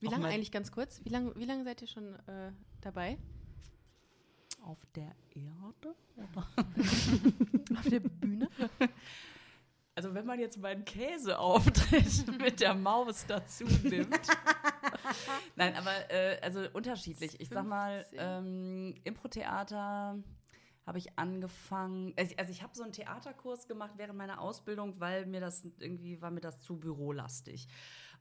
Wie lange eigentlich ganz kurz? Wie lange wie lang seid ihr schon äh, dabei? Auf der Erde? Auf der Bühne? Also wenn man jetzt meinen Käseauftritt mit der Maus dazu nimmt. Nein, aber äh, also unterschiedlich. Ich sag mal, 15. ähm, Impro-Theater habe ich angefangen. Also ich, also ich habe so einen Theaterkurs gemacht während meiner Ausbildung, weil mir das irgendwie war mir das zu bürolastig.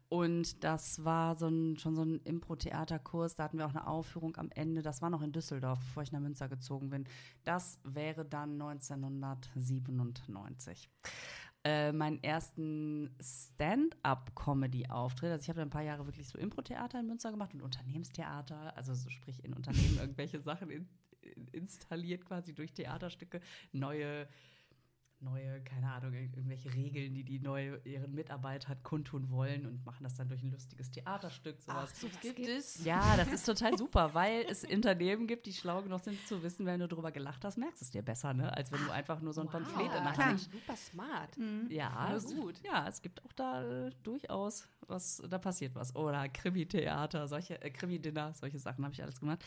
Und das war so ein, schon so ein Impro-Theaterkurs. Da hatten wir auch eine Aufführung am Ende. Das war noch in Düsseldorf, bevor ich nach Münster gezogen bin. Das wäre dann 1997 äh, meinen ersten Stand-up-Comedy-Auftritt. Also ich habe ein paar Jahre wirklich so Impro-Theater in Münster gemacht und Unternehmenstheater, also so sprich in Unternehmen irgendwelche Sachen in, in, installiert quasi durch Theaterstücke, neue neue, keine Ahnung, ir- irgendwelche Regeln, die die neue ihren Mitarbeitern kundtun wollen und machen das dann durch ein lustiges Theaterstück, sowas. so gibt es. Ja, das ist total super, weil es Unternehmen gibt, die schlau genug sind zu wissen, wenn du drüber gelacht hast, merkst du es dir besser, ne? als wenn du einfach nur so ein Pamphlet in der. Hand Super smart. ja, Voll es, gut. Ja, es gibt auch da äh, durchaus was, da passiert was. Oder Krimi-Theater, solche, äh, Krimi-Dinner, solche Sachen habe ich alles gemacht.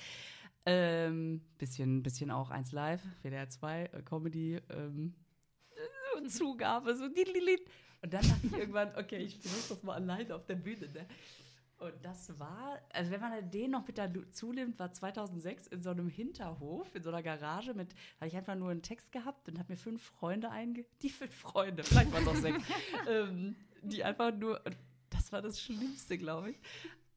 Ähm, bisschen, bisschen auch eins live, WDR 2, äh, Comedy, ähm, und Zugabe, so. Und dann dachte ich irgendwann, okay, ich versuche das mal alleine auf der Bühne, ne? Und das war, also wenn man den noch mit dazu nimmt, war 2006 in so einem Hinterhof, in so einer Garage mit, habe ich einfach nur einen Text gehabt und habe mir fünf Freunde einge... Die fünf Freunde, vielleicht waren es auch sechs, ähm, die einfach nur, das war das Schlimmste, glaube ich.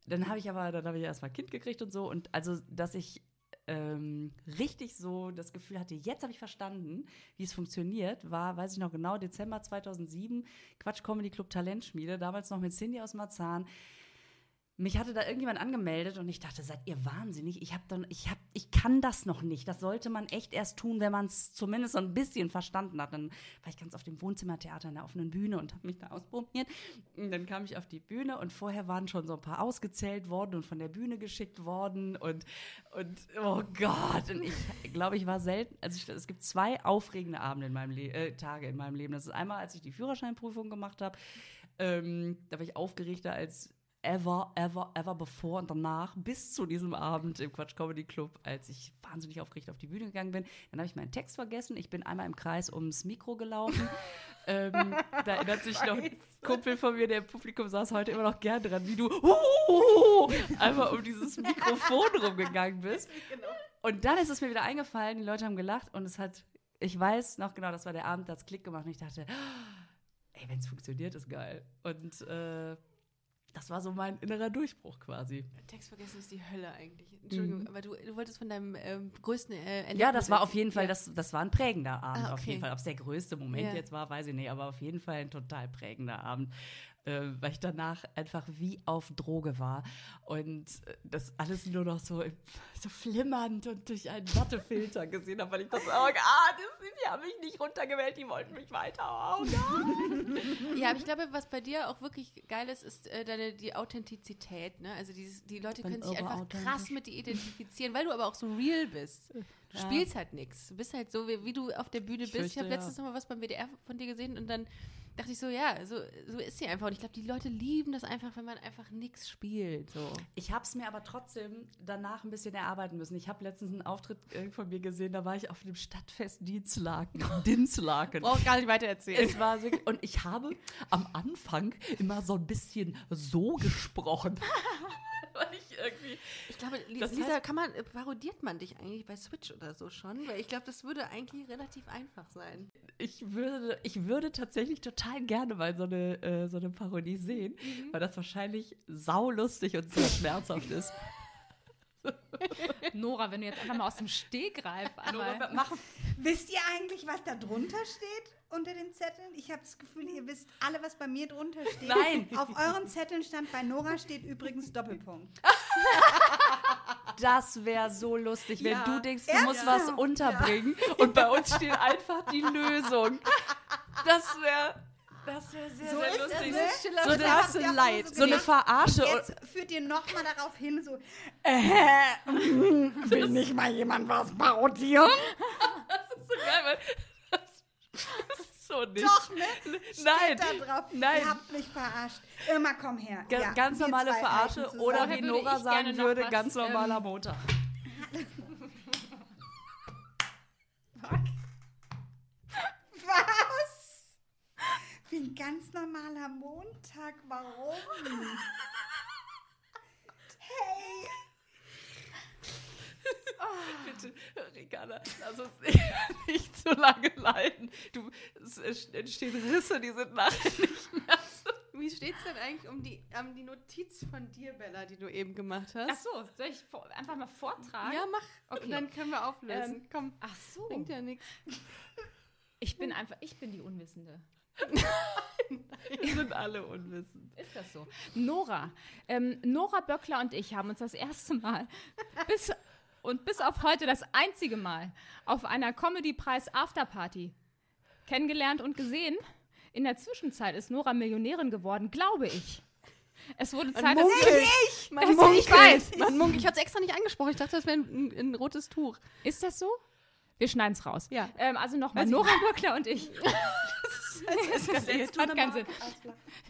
Dann habe ich aber, dann habe ich erstmal Kind gekriegt und so und also, dass ich ähm, richtig so das Gefühl hatte, jetzt habe ich verstanden, wie es funktioniert, war, weiß ich noch genau, Dezember 2007, Quatsch Comedy Club Talentschmiede, damals noch mit Cindy aus Marzahn. Mich hatte da irgendjemand angemeldet und ich dachte, seid ihr wahnsinnig? Ich habe dann, ich habe, ich kann das noch nicht. Das sollte man echt erst tun, wenn man es zumindest so ein bisschen verstanden hat. Dann war ich ganz auf dem Wohnzimmertheater in der offenen Bühne und habe mich da ausprobiert. Und dann kam ich auf die Bühne und vorher waren schon so ein paar ausgezählt worden und von der Bühne geschickt worden und und oh Gott. Und ich glaube, ich war selten. Also ich, es gibt zwei aufregende Abende in meinem Le äh, Tage in meinem Leben. Das ist einmal, als ich die Führerscheinprüfung gemacht habe. Ähm, da war ich aufgeregter als ever, ever, ever bevor und danach bis zu diesem Abend im Quatsch Comedy Club, als ich wahnsinnig aufgeregt auf die Bühne gegangen bin. Dann habe ich meinen Text vergessen. Ich bin einmal im Kreis ums Mikro gelaufen. ähm, da erinnert sich noch ein Kumpel von mir, der im Publikum saß, heute immer noch gern dran, wie du einmal um dieses Mikrofon rumgegangen bist. Und dann ist es mir wieder eingefallen, die Leute haben gelacht und es hat, ich weiß noch genau, das war der Abend, da hat Klick gemacht und ich dachte, ey, wenn es funktioniert, ist geil. Und äh, das war so mein innerer Durchbruch quasi. Text vergessen ist die Hölle eigentlich. Entschuldigung, aber du, du wolltest von deinem ähm, größten äh, Erlebnis Ja, das war auf jeden Fall, Ja. das, das war ein prägender Abend, Ah, auf okay. jeden Fall. Ob es der größte Moment Ja. jetzt war, weiß ich nicht, aber auf jeden Fall ein total prägender Abend. Äh, weil ich danach einfach wie auf Droge war und äh, das alles nur noch so, so flimmernd und durch einen Wattefilter gesehen habe, weil ich dachte, oh Gott, das, die haben mich nicht runtergewählt, die wollten mich weiter. Oh. Ja, aber ich glaube, was bei dir auch wirklich geil ist, ist äh, deine, die Authentizität. Ne? Also dieses, die Leute können sich einfach krass mit dir identifizieren, weil du aber auch so real bist. Du Ja. spielst halt nichts. Du bist halt so, wie, wie du auf der Bühne Ich bist. ich fürchte, habe ja. letztens noch mal was beim WDR von dir gesehen und dann dachte ich so, ja, so, so ist sie einfach. Und ich glaube, die Leute lieben das einfach, wenn man einfach nichts spielt. So. Ich habe es mir aber trotzdem danach ein bisschen erarbeiten müssen. Ich habe letztens einen Auftritt von mir gesehen, da war ich auf dem Stadtfest Dienstlaken. Dinslaken. Brauch gar nicht weiter erzählen. Es war wirklich, und ich habe am Anfang immer so ein bisschen so gesprochen. Weil ich irgendwie. Ich glaube, Lisa, heißt- kann man, äh, parodiert man dich eigentlich bei Switch oder so schon? Weil ich glaube, das würde eigentlich relativ einfach sein. Ich würde, ich würde tatsächlich total gerne mal so eine, äh, so eine Parodie sehen, weil das wahrscheinlich saulustig und sehr schmerzhaft ist. Nora, wenn du jetzt einfach mal aus dem Stegreif einmal. Machen Wisst ihr eigentlich, was da drunter steht unter den Zetteln? Ich habe das Gefühl, ihr wisst alle, was bei mir drunter steht. Nein. Auf euren Zetteln stand bei Nora steht übrigens Doppelpunkt. Das wäre so lustig, wenn Ja. du denkst, du musst Ernsthaft? was unterbringen und bei uns steht einfach die Lösung. Das wäre das wär sehr, So sehr lustig. ne? Schiller So eine- auch Light. so So eine. Verarsche. Und, Jetzt führt ihr nochmal darauf hin, so, äh, will nicht mal jemand was parodieren? das ist so geil, weil das, das ist so nicht. Doch, ne? Nein, da drauf. nein. Ihr habt mich verarscht. Irma, komm her. Ga- Ja, ganz normale Verarsche oder wie Nora sagen würde, was, ganz normaler ähm, Montag. Was? Wie ein ganz normaler Montag. Warum? Hey. Bitte, Ricarda, lass uns nicht, zu lange leiden. Du, es entstehen Risse, die sind nachher nicht mehr so. Wie steht's denn eigentlich um die, um die Notiz von dir, Bella, die du eben gemacht hast? Ach so, soll ich vor, einfach mal vortragen? Ja, mach. Okay. Und dann können wir auflösen. Ähm, Komm, Ach so. bringt ja nichts. Ich bin einfach, ich bin die Unwissende. Wir sind alle unwissend. Ist das so? Nora. Ähm, Nora Böckler und ich haben uns das erste Mal bis, und bis auf heute das einzige Mal auf einer Comedy-Preis Afterparty kennengelernt und gesehen. In der Zwischenzeit ist Nora Millionärin geworden, glaube ich. Es wurde Zeit, dass munkelt. Man Das- munkelt. ich weiß. Man munkelt. Ich hatte es extra nicht angesprochen. Ich dachte, das wäre ein, ein, ein rotes Tuch. Ist das so? Wir schneiden es raus. Ja. Ähm, also nochmal, ich Nora Böckler und ich. das jetzt hat keinen Sinn.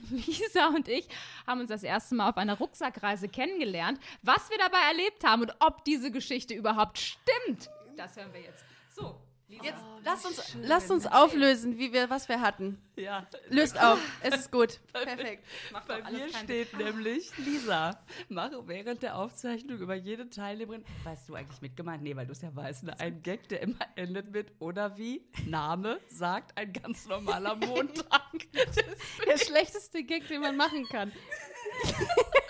Lisa und ich haben uns das erste Mal auf einer Rucksackreise kennengelernt. Was wir dabei erlebt haben und ob diese Geschichte überhaupt stimmt, das hören wir jetzt. So, Jetzt lasst uns, lasst uns auflösen, wie wir, was wir hatten. Ja. Löst auf. Es ist gut. Perfekt. Macht Bei mir steht nämlich, Lisa, mache während der Aufzeichnung über jede Teilnehmerin, weißt du eigentlich mitgemeint? Nee, weil du es ja weißt, ne? ein Gag, der immer endet mit, oder wie, Name sagt ein ganz normaler Montag. Der schlechteste Gag, den man machen kann.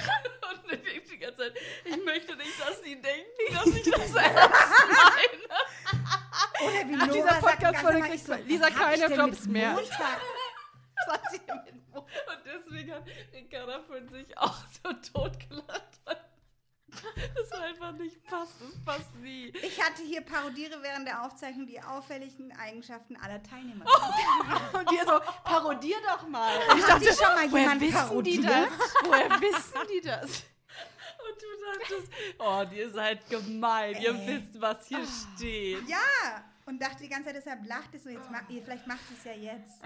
Und ich denk die ganze Zeit, ich möchte nicht, dass die denken, dass ich das ernst meine. Oder wie Ach, Nora dieser Podcast der ich so, Lisa, was keine denn mit mehr. Montag? Sie Und deswegen hat Ricarda von sich auch so totgelacht. Das einfach nicht passt. Das passt nie. Ich hatte hier parodiere während der Aufzeichnung die auffälligen Eigenschaften aller Teilnehmer. Und dir so, parodier doch mal. Ich dachte schon mal Woher jemand wissen die parodiert? das? Woher wissen die das? Und du dachtest, oh, ihr seid gemein. Ihr Äh. wisst, was hier steht. Ja, und dachte die ganze Zeit, deshalb lacht es so, jetzt mach, ihr, vielleicht macht es ja jetzt.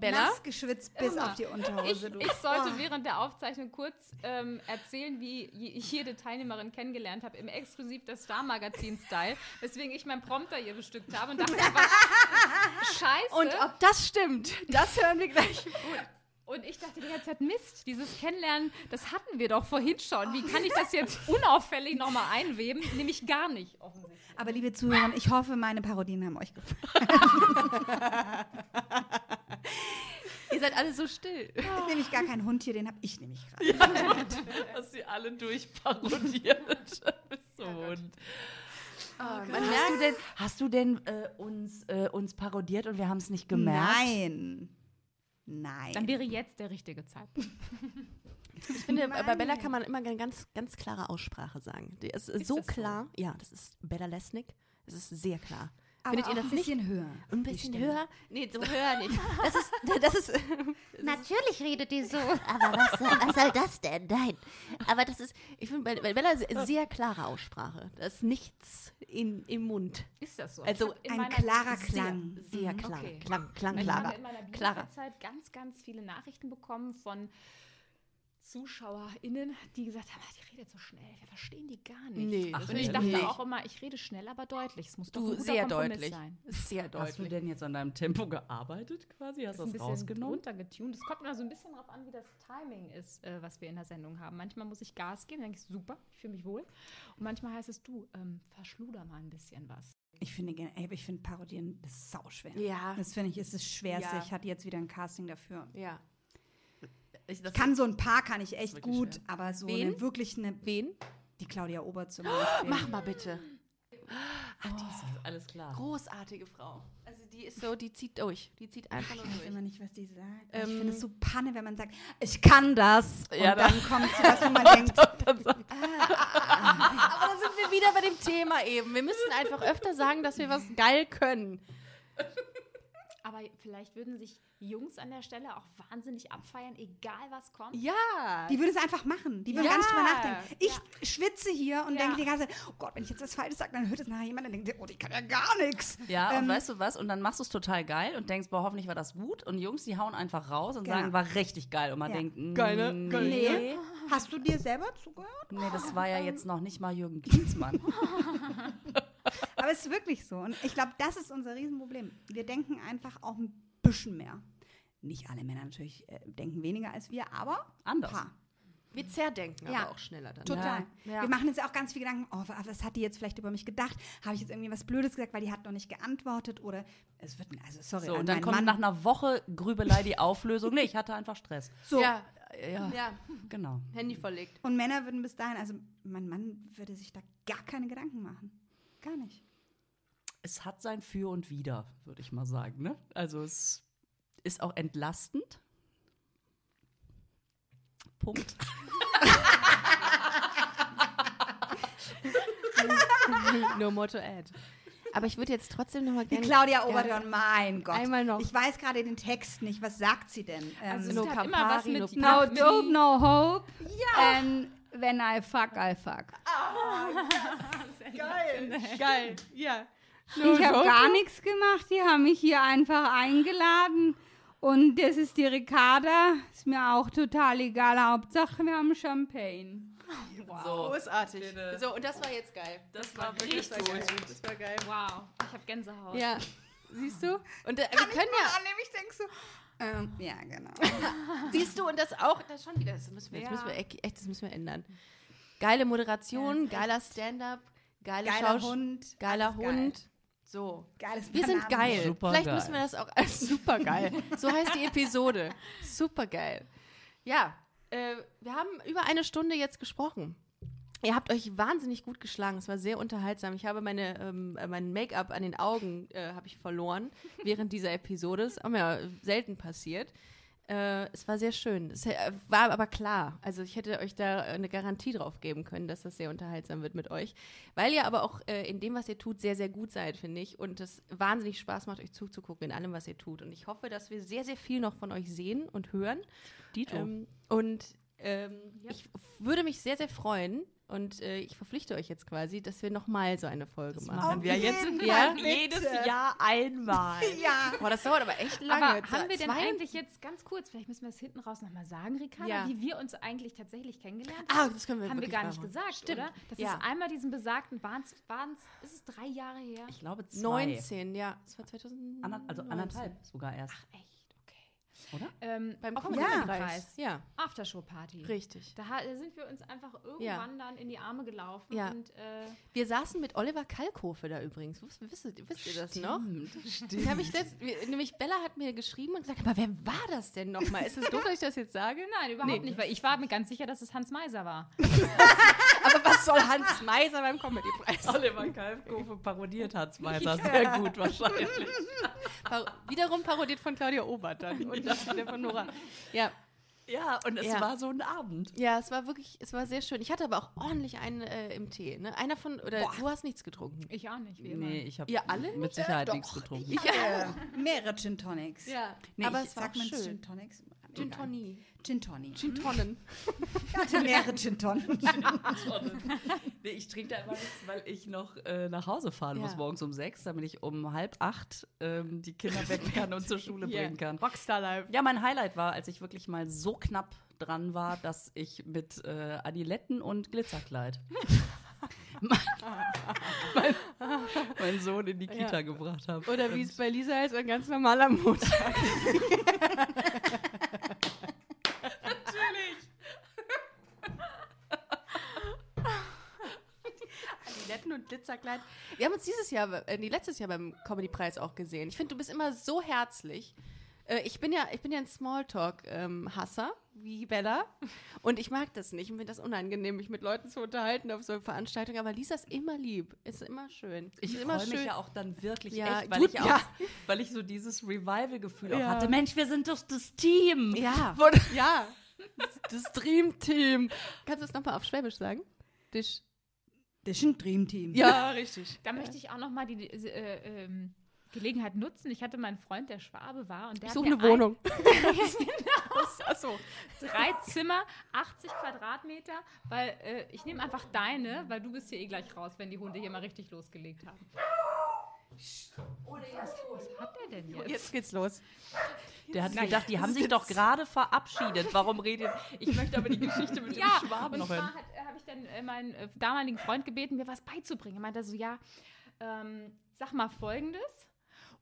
Bella? Nass geschwitzt bis Immer. auf die Unterhose. Ich, ich sollte Oh. während der Aufzeichnung kurz ähm, erzählen, wie ich jede Teilnehmerin kennengelernt habe, im exklusiv das Star-Magazin-Style, weswegen ich meinen Prompter hier bestückt habe und dachte einfach, scheiße. Und ob das stimmt, das hören wir gleich. Und ich dachte die ganze Zeit, Mist, dieses Kennenlernen, das hatten wir doch vorhin schon. Wie kann ich das jetzt unauffällig nochmal einweben? Nämlich gar nicht, offensichtlich. Aber liebe Zuhörer, ich hoffe, meine Parodien haben euch gefallen. Ihr seid alle so still. Ist nämlich gar kein Hund hier, den habe ich nämlich gerade. Hast sie alle durchparodiert. So Hund. man Hast du denn, hast du denn äh, uns, äh, uns parodiert und wir haben es nicht gemerkt? Nein. Nein. Dann wäre jetzt der richtige Zeitpunkt. Ich finde, Mann, bei Bella kann man immer eine ganz, ganz klare Aussprache sagen. Die ist, Ist so das so? klar. Ja, das ist Bella Lesnick. Es ist sehr klar. Aber Findet ihr das ein bisschen höher. Ein bisschen höher? Nee, so höher nicht. Das ist, das ist, Natürlich redet die so. aber was, soll- was soll das denn? Nein. Aber das ist, ich finde, bei, bei Bella sehr, sehr klare Aussprache. Da ist nichts in, im Mund. Ist das so? Also Ich Ein klarer Sehr, Klang. sehr klar. Okay. Klang, klang, Ich klarer. habe in meiner Klarer. Bielefeld-Zeit ganz, ganz viele Nachrichten bekommen von ZuschauerInnen, die gesagt haben, ah, die redet so schnell, wir verstehen die gar nicht. Nee, und das ich dachte nicht. auch immer, ich rede schnell, aber deutlich. Es muss doch ein Du, sehr Kompromiss deutlich. sein. Sehr Hast du deutlich. denn jetzt an deinem Tempo gearbeitet quasi? Hast du das ein bisschen rausgenommen? runtergetunt. Es kommt immer so ein bisschen darauf an, wie das Timing ist, äh, was wir in der Sendung haben. Manchmal muss ich Gas geben, dann denke ich, super, ich fühle mich wohl. Und manchmal heißt es, du, ähm, verschluder mal ein bisschen was. Ich finde, ey, ich finde ist sau schwer. Ja. Das finde ich, ist das Schwerste. Ja. Ich hatte jetzt wieder ein Casting dafür. Ja. Ich, das Kann so ein paar kann ich echt gut, schwer. aber so Wen? eine wirklich eine Wen? die Claudia Obert zum Beispiel. Mach mal bitte. Ach, die ist alles klar. Großartige Frau. Also die ist so, die zieht durch. Die zieht einfach Ich nur weiß durch. immer nicht, was die sagt. Ähm, ich finde es so Panne, wenn man sagt, ich kann das. Ja, und da- dann kommt so was, wo man denkt, Aber da sind wir wieder bei dem Thema eben. Wir müssen einfach öfter sagen, dass wir was geil können. Aber vielleicht würden sich Jungs an der Stelle auch wahnsinnig abfeiern, egal was kommt. Ja. die würde es einfach machen. Die würde Ja. gar nicht drüber nachdenken. Ich schwitze hier und Ja. denke die ganze Zeit, oh Gott, wenn ich jetzt was Falsches sage, dann hört es nachher jemand und denkt, oh, ich kann ja gar nichts. Ja, und Ähm, weißt du was? Und dann machst du es total geil und denkst, boah, hoffentlich war das gut. Und Jungs, die hauen einfach raus und Genau. sagen, war richtig geil. Und man Ja. denkt, mm, Geil, ne? Geil. nee. Hast du dir selber zugehört? Nee, das war ja jetzt noch nicht mal Jürgen Klinsmann. Aber es ist wirklich so. Und ich glaube, das ist unser Riesenproblem. Wir denken einfach auch ein bisschen mehr. Nicht alle Männer natürlich äh, denken weniger als wir, aber ein Anders. paar. Wir zerdenken Ja. aber auch schneller dann. Total. Ja. Wir machen uns ja auch ganz viel Gedanken, oh, wa- was hat die jetzt vielleicht über mich gedacht? Habe ich jetzt irgendwie was Blödes gesagt, weil die hat noch nicht geantwortet? Oder es wird, also sorry, So, und dann kommt Mann. nach einer Woche Grübelei die Auflösung. Nee, ich hatte einfach Stress. so. Ja. Ja, ja, genau. Handy verlegt. Und Männer würden bis dahin, also mein Mann würde sich da gar keine Gedanken machen. Gar nicht. Es hat sein Für und Wider, würde ich mal sagen. Ne? Also es ist auch entlastend. Punkt. no more to add. Aber ich würde jetzt trotzdem noch mal Die gerne... Claudia Oberdorn, mein Gott. Einmal noch. Ich weiß gerade den Text nicht. Was sagt sie denn? Ähm, Also No es hat immer was Campari, mit no no dope, no hope. Ja. And when I fuck, I fuck. Geil, geil, ja. Ich habe gar nichts gemacht. Die haben mich hier einfach eingeladen. Und das ist die Ricarda. Ist mir auch total egal. Hauptsache, wir haben Champagne. So, Großartig. bitte. So, und das war jetzt geil. das war Das war geil. Das war geil. Wow, ich habe Gänsehaut. Ja. Siehst du? Und äh, wir können ja... annehmen, ich denke so. Ähm, ja, genau. Siehst du, und das auch, das schon wieder, das müssen wir, das Ja. müssen wir echt, das müssen wir ändern. Geile Moderation, geiler Stand-up, geile Geiler Schausch- Hund. geiler alles geil. So. Geiles Wir sind geil. Super Vielleicht geil. müssen wir das auch als super geil. So heißt die Episode. Super geil. Ja, äh, wir haben über eine Stunde jetzt gesprochen. Ihr habt euch wahnsinnig gut geschlagen. Es war sehr unterhaltsam. Ich habe meine, ähm, äh, mein Make-up an den Augen äh, habe ich verloren während dieser Episode. Das ist auch mir selten passiert. Äh, es war sehr schön. Es äh, war aber klar. Also ich hätte euch da eine Garantie drauf geben können, dass das sehr unterhaltsam wird mit euch. Weil ihr aber auch äh, in dem, was ihr tut, sehr, sehr gut seid, finde ich. Und es wahnsinnig Spaß macht, euch zuzugucken in allem, was ihr tut. Und ich hoffe, dass wir sehr, sehr viel noch von euch sehen und hören. Dito. Ähm, und ähm, Ja. ich würde mich sehr, sehr freuen. Und äh, ich verpflichte euch jetzt quasi, dass wir nochmal so eine Folge machen. machen wir jetzt? Fall, bitte. jedes Jahr einmal. Ja. Boah, das dauert aber echt lange. Aber haben wir denn eigentlich jetzt ganz kurz, vielleicht müssen wir es hinten raus nochmal sagen, Ricarda, Ja. wie wir uns eigentlich tatsächlich kennengelernt Ah, haben? das können wir haben wir gar mal nicht machen. gesagt, Stimmt. oder? Das Ja. ist einmal diesen besagten, waren es, ist es drei Jahre her? Ich glaube zwei. 19, ja. Das war 2019. Ander, also anderthalb sogar erst. Ach, echt? Oder? Ähm, Beim auf dem Comedy Ja. Preis. Ja, Aftershow-Party. richtig. Da sind wir uns einfach irgendwann dann in die Arme gelaufen Ja. und äh, Wir saßen mit Oliver Kalkofe da übrigens. Wisst, wisst, ihr- wisst ihr das noch? Stimmt. Habe ich letzt, nämlich Bella hat mir geschrieben und gesagt, aber wer war das denn nochmal? Ist es doof, dass ich das jetzt sage? nein, überhaupt Nee. nicht, weil ich war mir ganz sicher, dass es Hans Meiser war. Aber was soll Hans Meiser beim Comedy-Preis? Oliver Kalfkofe parodiert Hans Meiser sehr gut wahrscheinlich. Par wiederum parodiert von Claudia Obert dann. Und Schauspieler von Nora. Ja, Ja, und es Ja. war so ein Abend. ja, es war wirklich, es war sehr schön. Ich hatte aber auch ordentlich einen äh, im Tee. Ne? Einer von, oder du hast nichts getrunken. Ich auch nicht, wie immer. Nee, ich habe Ihr alle mit Sicherheit nichts getrunken. Äh, mehrere Gin Tonics. Ja, Nee, aber ich, es war man schön. Gin Tonics? Gin. Tonic. Gin Tonic. Gin Tonnen. Ich hatte mehrere Gin Tonics. Nee, ich trinke da immer nichts, weil ich noch äh, nach Hause fahren Ja. muss morgens um sechs, damit ich um halb acht ähm, die Kinder wecken kann und zur Schule Yeah. bringen kann. Rockstar Live. Ja, mein Highlight war, als ich wirklich mal so knapp dran war, dass ich mit äh, Adiletten und Glitzerkleid mein, meinen Sohn in die Kita Ja. gebracht habe. Oder wie es bei Lisa heißt, ein ganz normaler Montag. Adiletten und Glitzerkleid. Wir haben uns dieses Jahr, äh, nee, letztes Jahr beim Comedy-Preis auch gesehen. Ich finde, du bist immer so herzlich. Äh, ich bin ja, ich bin ja ein Smalltalk-Hasser, wie Bella. Und ich mag das nicht. Ich finde das unangenehm, mich mit Leuten zu unterhalten auf so Veranstaltungen. Aber Lisa ist immer lieb. Ist immer schön. Ich freue mich ja auch dann wirklich Ja, echt, weil, tut- ich auch, ja. weil ich so dieses Revival-Gefühl Ja. auch hatte. Mensch, wir sind doch das Team. Ja. Ja, das, das Dream Team. Kannst du es nochmal auf Schwäbisch sagen? Dich. Das ist ein Dream Team. Ja, richtig. Da möchte ich auch noch mal die äh, ähm, Gelegenheit nutzen. Ich hatte meinen Freund, der Schwabe war, und der Ich suche eine Wohnung. Achso. Drei Zimmer, 80 Quadratmeter, weil äh, ich nehme einfach deine, weil du bist hier eh gleich raus, wenn die Hunde hier mal richtig losgelegt haben. Was hat der denn jetzt? Jetzt geht's los. Der hat gedacht, die haben sich doch gerade verabschiedet. Warum redet Ich möchte aber die Geschichte mit Ja, dem Schwaben und noch hören. zwar äh, habe ich dann äh, meinen äh, damaligen Freund gebeten, mir was beizubringen. Er meinte so, ja, ähm, sag mal Folgendes.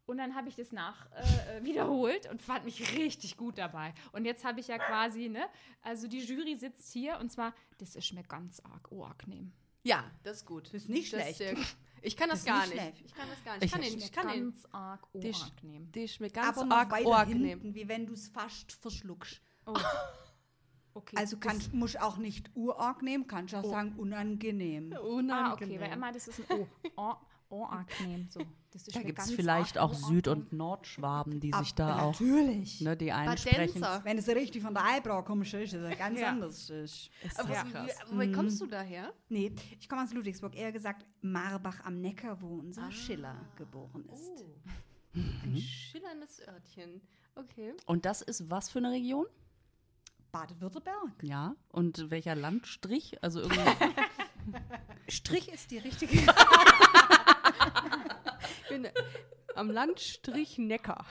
Und dann habe ich das nach äh, äh, wiederholt und fand mich richtig gut dabei. Und jetzt habe ich ja quasi, ne, also die Jury sitzt hier und zwar, das ist mir ganz arg unangenehm. Ja, das ist gut. Das ist nicht Das schlecht. ist ich kann das, Das gar nicht nicht. Ich kann das gar nicht. Ich Ich- kann den, ich kann den. ganz arg Dich- unangenehm. Die ist mir ganz Aber arg weiter unangenehm. hinten, wie wenn du es fast verschluckst. Oh. Okay. Also kannst, musst auch nicht urarg nehmen, kannst auch sagen unangenehm. ah, okay, weil er meint, das ist ein O. Oh, unangenehm. So. Das ist Da gibt es vielleicht auch Süd- und Nordschwaben, die sich Ab- da auch, Natürlich. ne, die einen sprechen. Badenser. Wenn es richtig von der Eibra kommst, ist es ganz Ja. anders. Ist. Aber Ja. wo- Woher kommst du daher? Nee, ich komme aus Ludwigsburg, eher gesagt Marbach am Neckar, wo unser Schiller geboren ist. Ein schillerndes Örtchen. Okay. Und das ist was für eine Region? Baden-Württemberg. Ja. Und welcher Landstrich? Also irgendwie. Strich ist die richtige. Ich bin am Landstrich Neckar.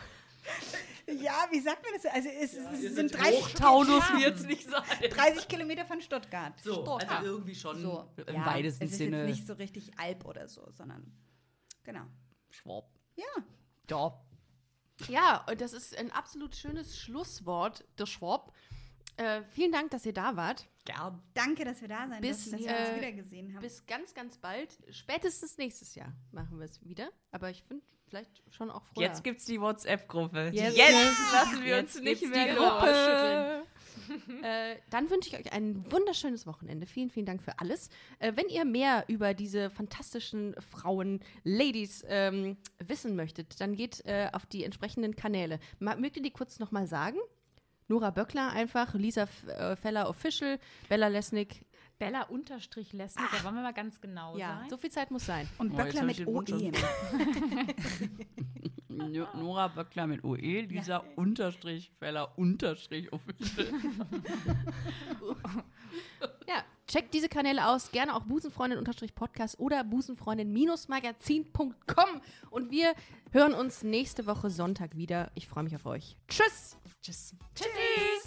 ja, wie sagt man das? Also es, es sind 30, Hochtaunus wird es nicht sein. 30 Kilometer von Stuttgart. So, Stuttgart. also irgendwie schon So, im ja, weitesten es ist Sinne. jetzt nicht so richtig Alp oder so, sondern genau. Schwab. Ja. Ja. Ja, und das ist ein absolut schönes Schlusswort, der Schwab. Äh, vielen Dank, dass ihr da wart. Gern. Danke, dass wir da sein Bis, dürfen, dass wir äh, uns wiedergesehen haben. Bis ganz, ganz bald. Spätestens nächstes Jahr machen wir es wieder. Aber ich finde vielleicht schon auch früher. Jetzt gibt's die WhatsApp-Gruppe. Jetzt- Jetzt lassen wir Jetzt uns nicht mehr die Gruppe. äh, dann wünsche ich euch ein wunderschönes Wochenende. Vielen, vielen Dank für alles. Äh, wenn ihr mehr über diese fantastischen Frauen, Ladies ähm, wissen möchtet, dann geht äh, auf die entsprechenden Kanäle. Mögt ihr die kurz nochmal sagen? Nora Böckler einfach, Lisa äh, Feller Official, Bella Lesnick. Bella unterstrich Lesnick, da wollen wir mal ganz genau Ja, sein. so viel Zeit muss sein. Und Oh, Böckler mit OE. No- Nora Böckler mit OE, Lisa Unterstrich, Feller Unterstrich official. Ja, checkt diese Kanäle aus. Gerne auch Busenfreundin-Podcast oder Busenfreundin-magazin.com. Und wir hören uns nächste Woche Sonntag wieder. Ich freue mich auf euch. Tschüss! Tschüss. Tschüss! Liebe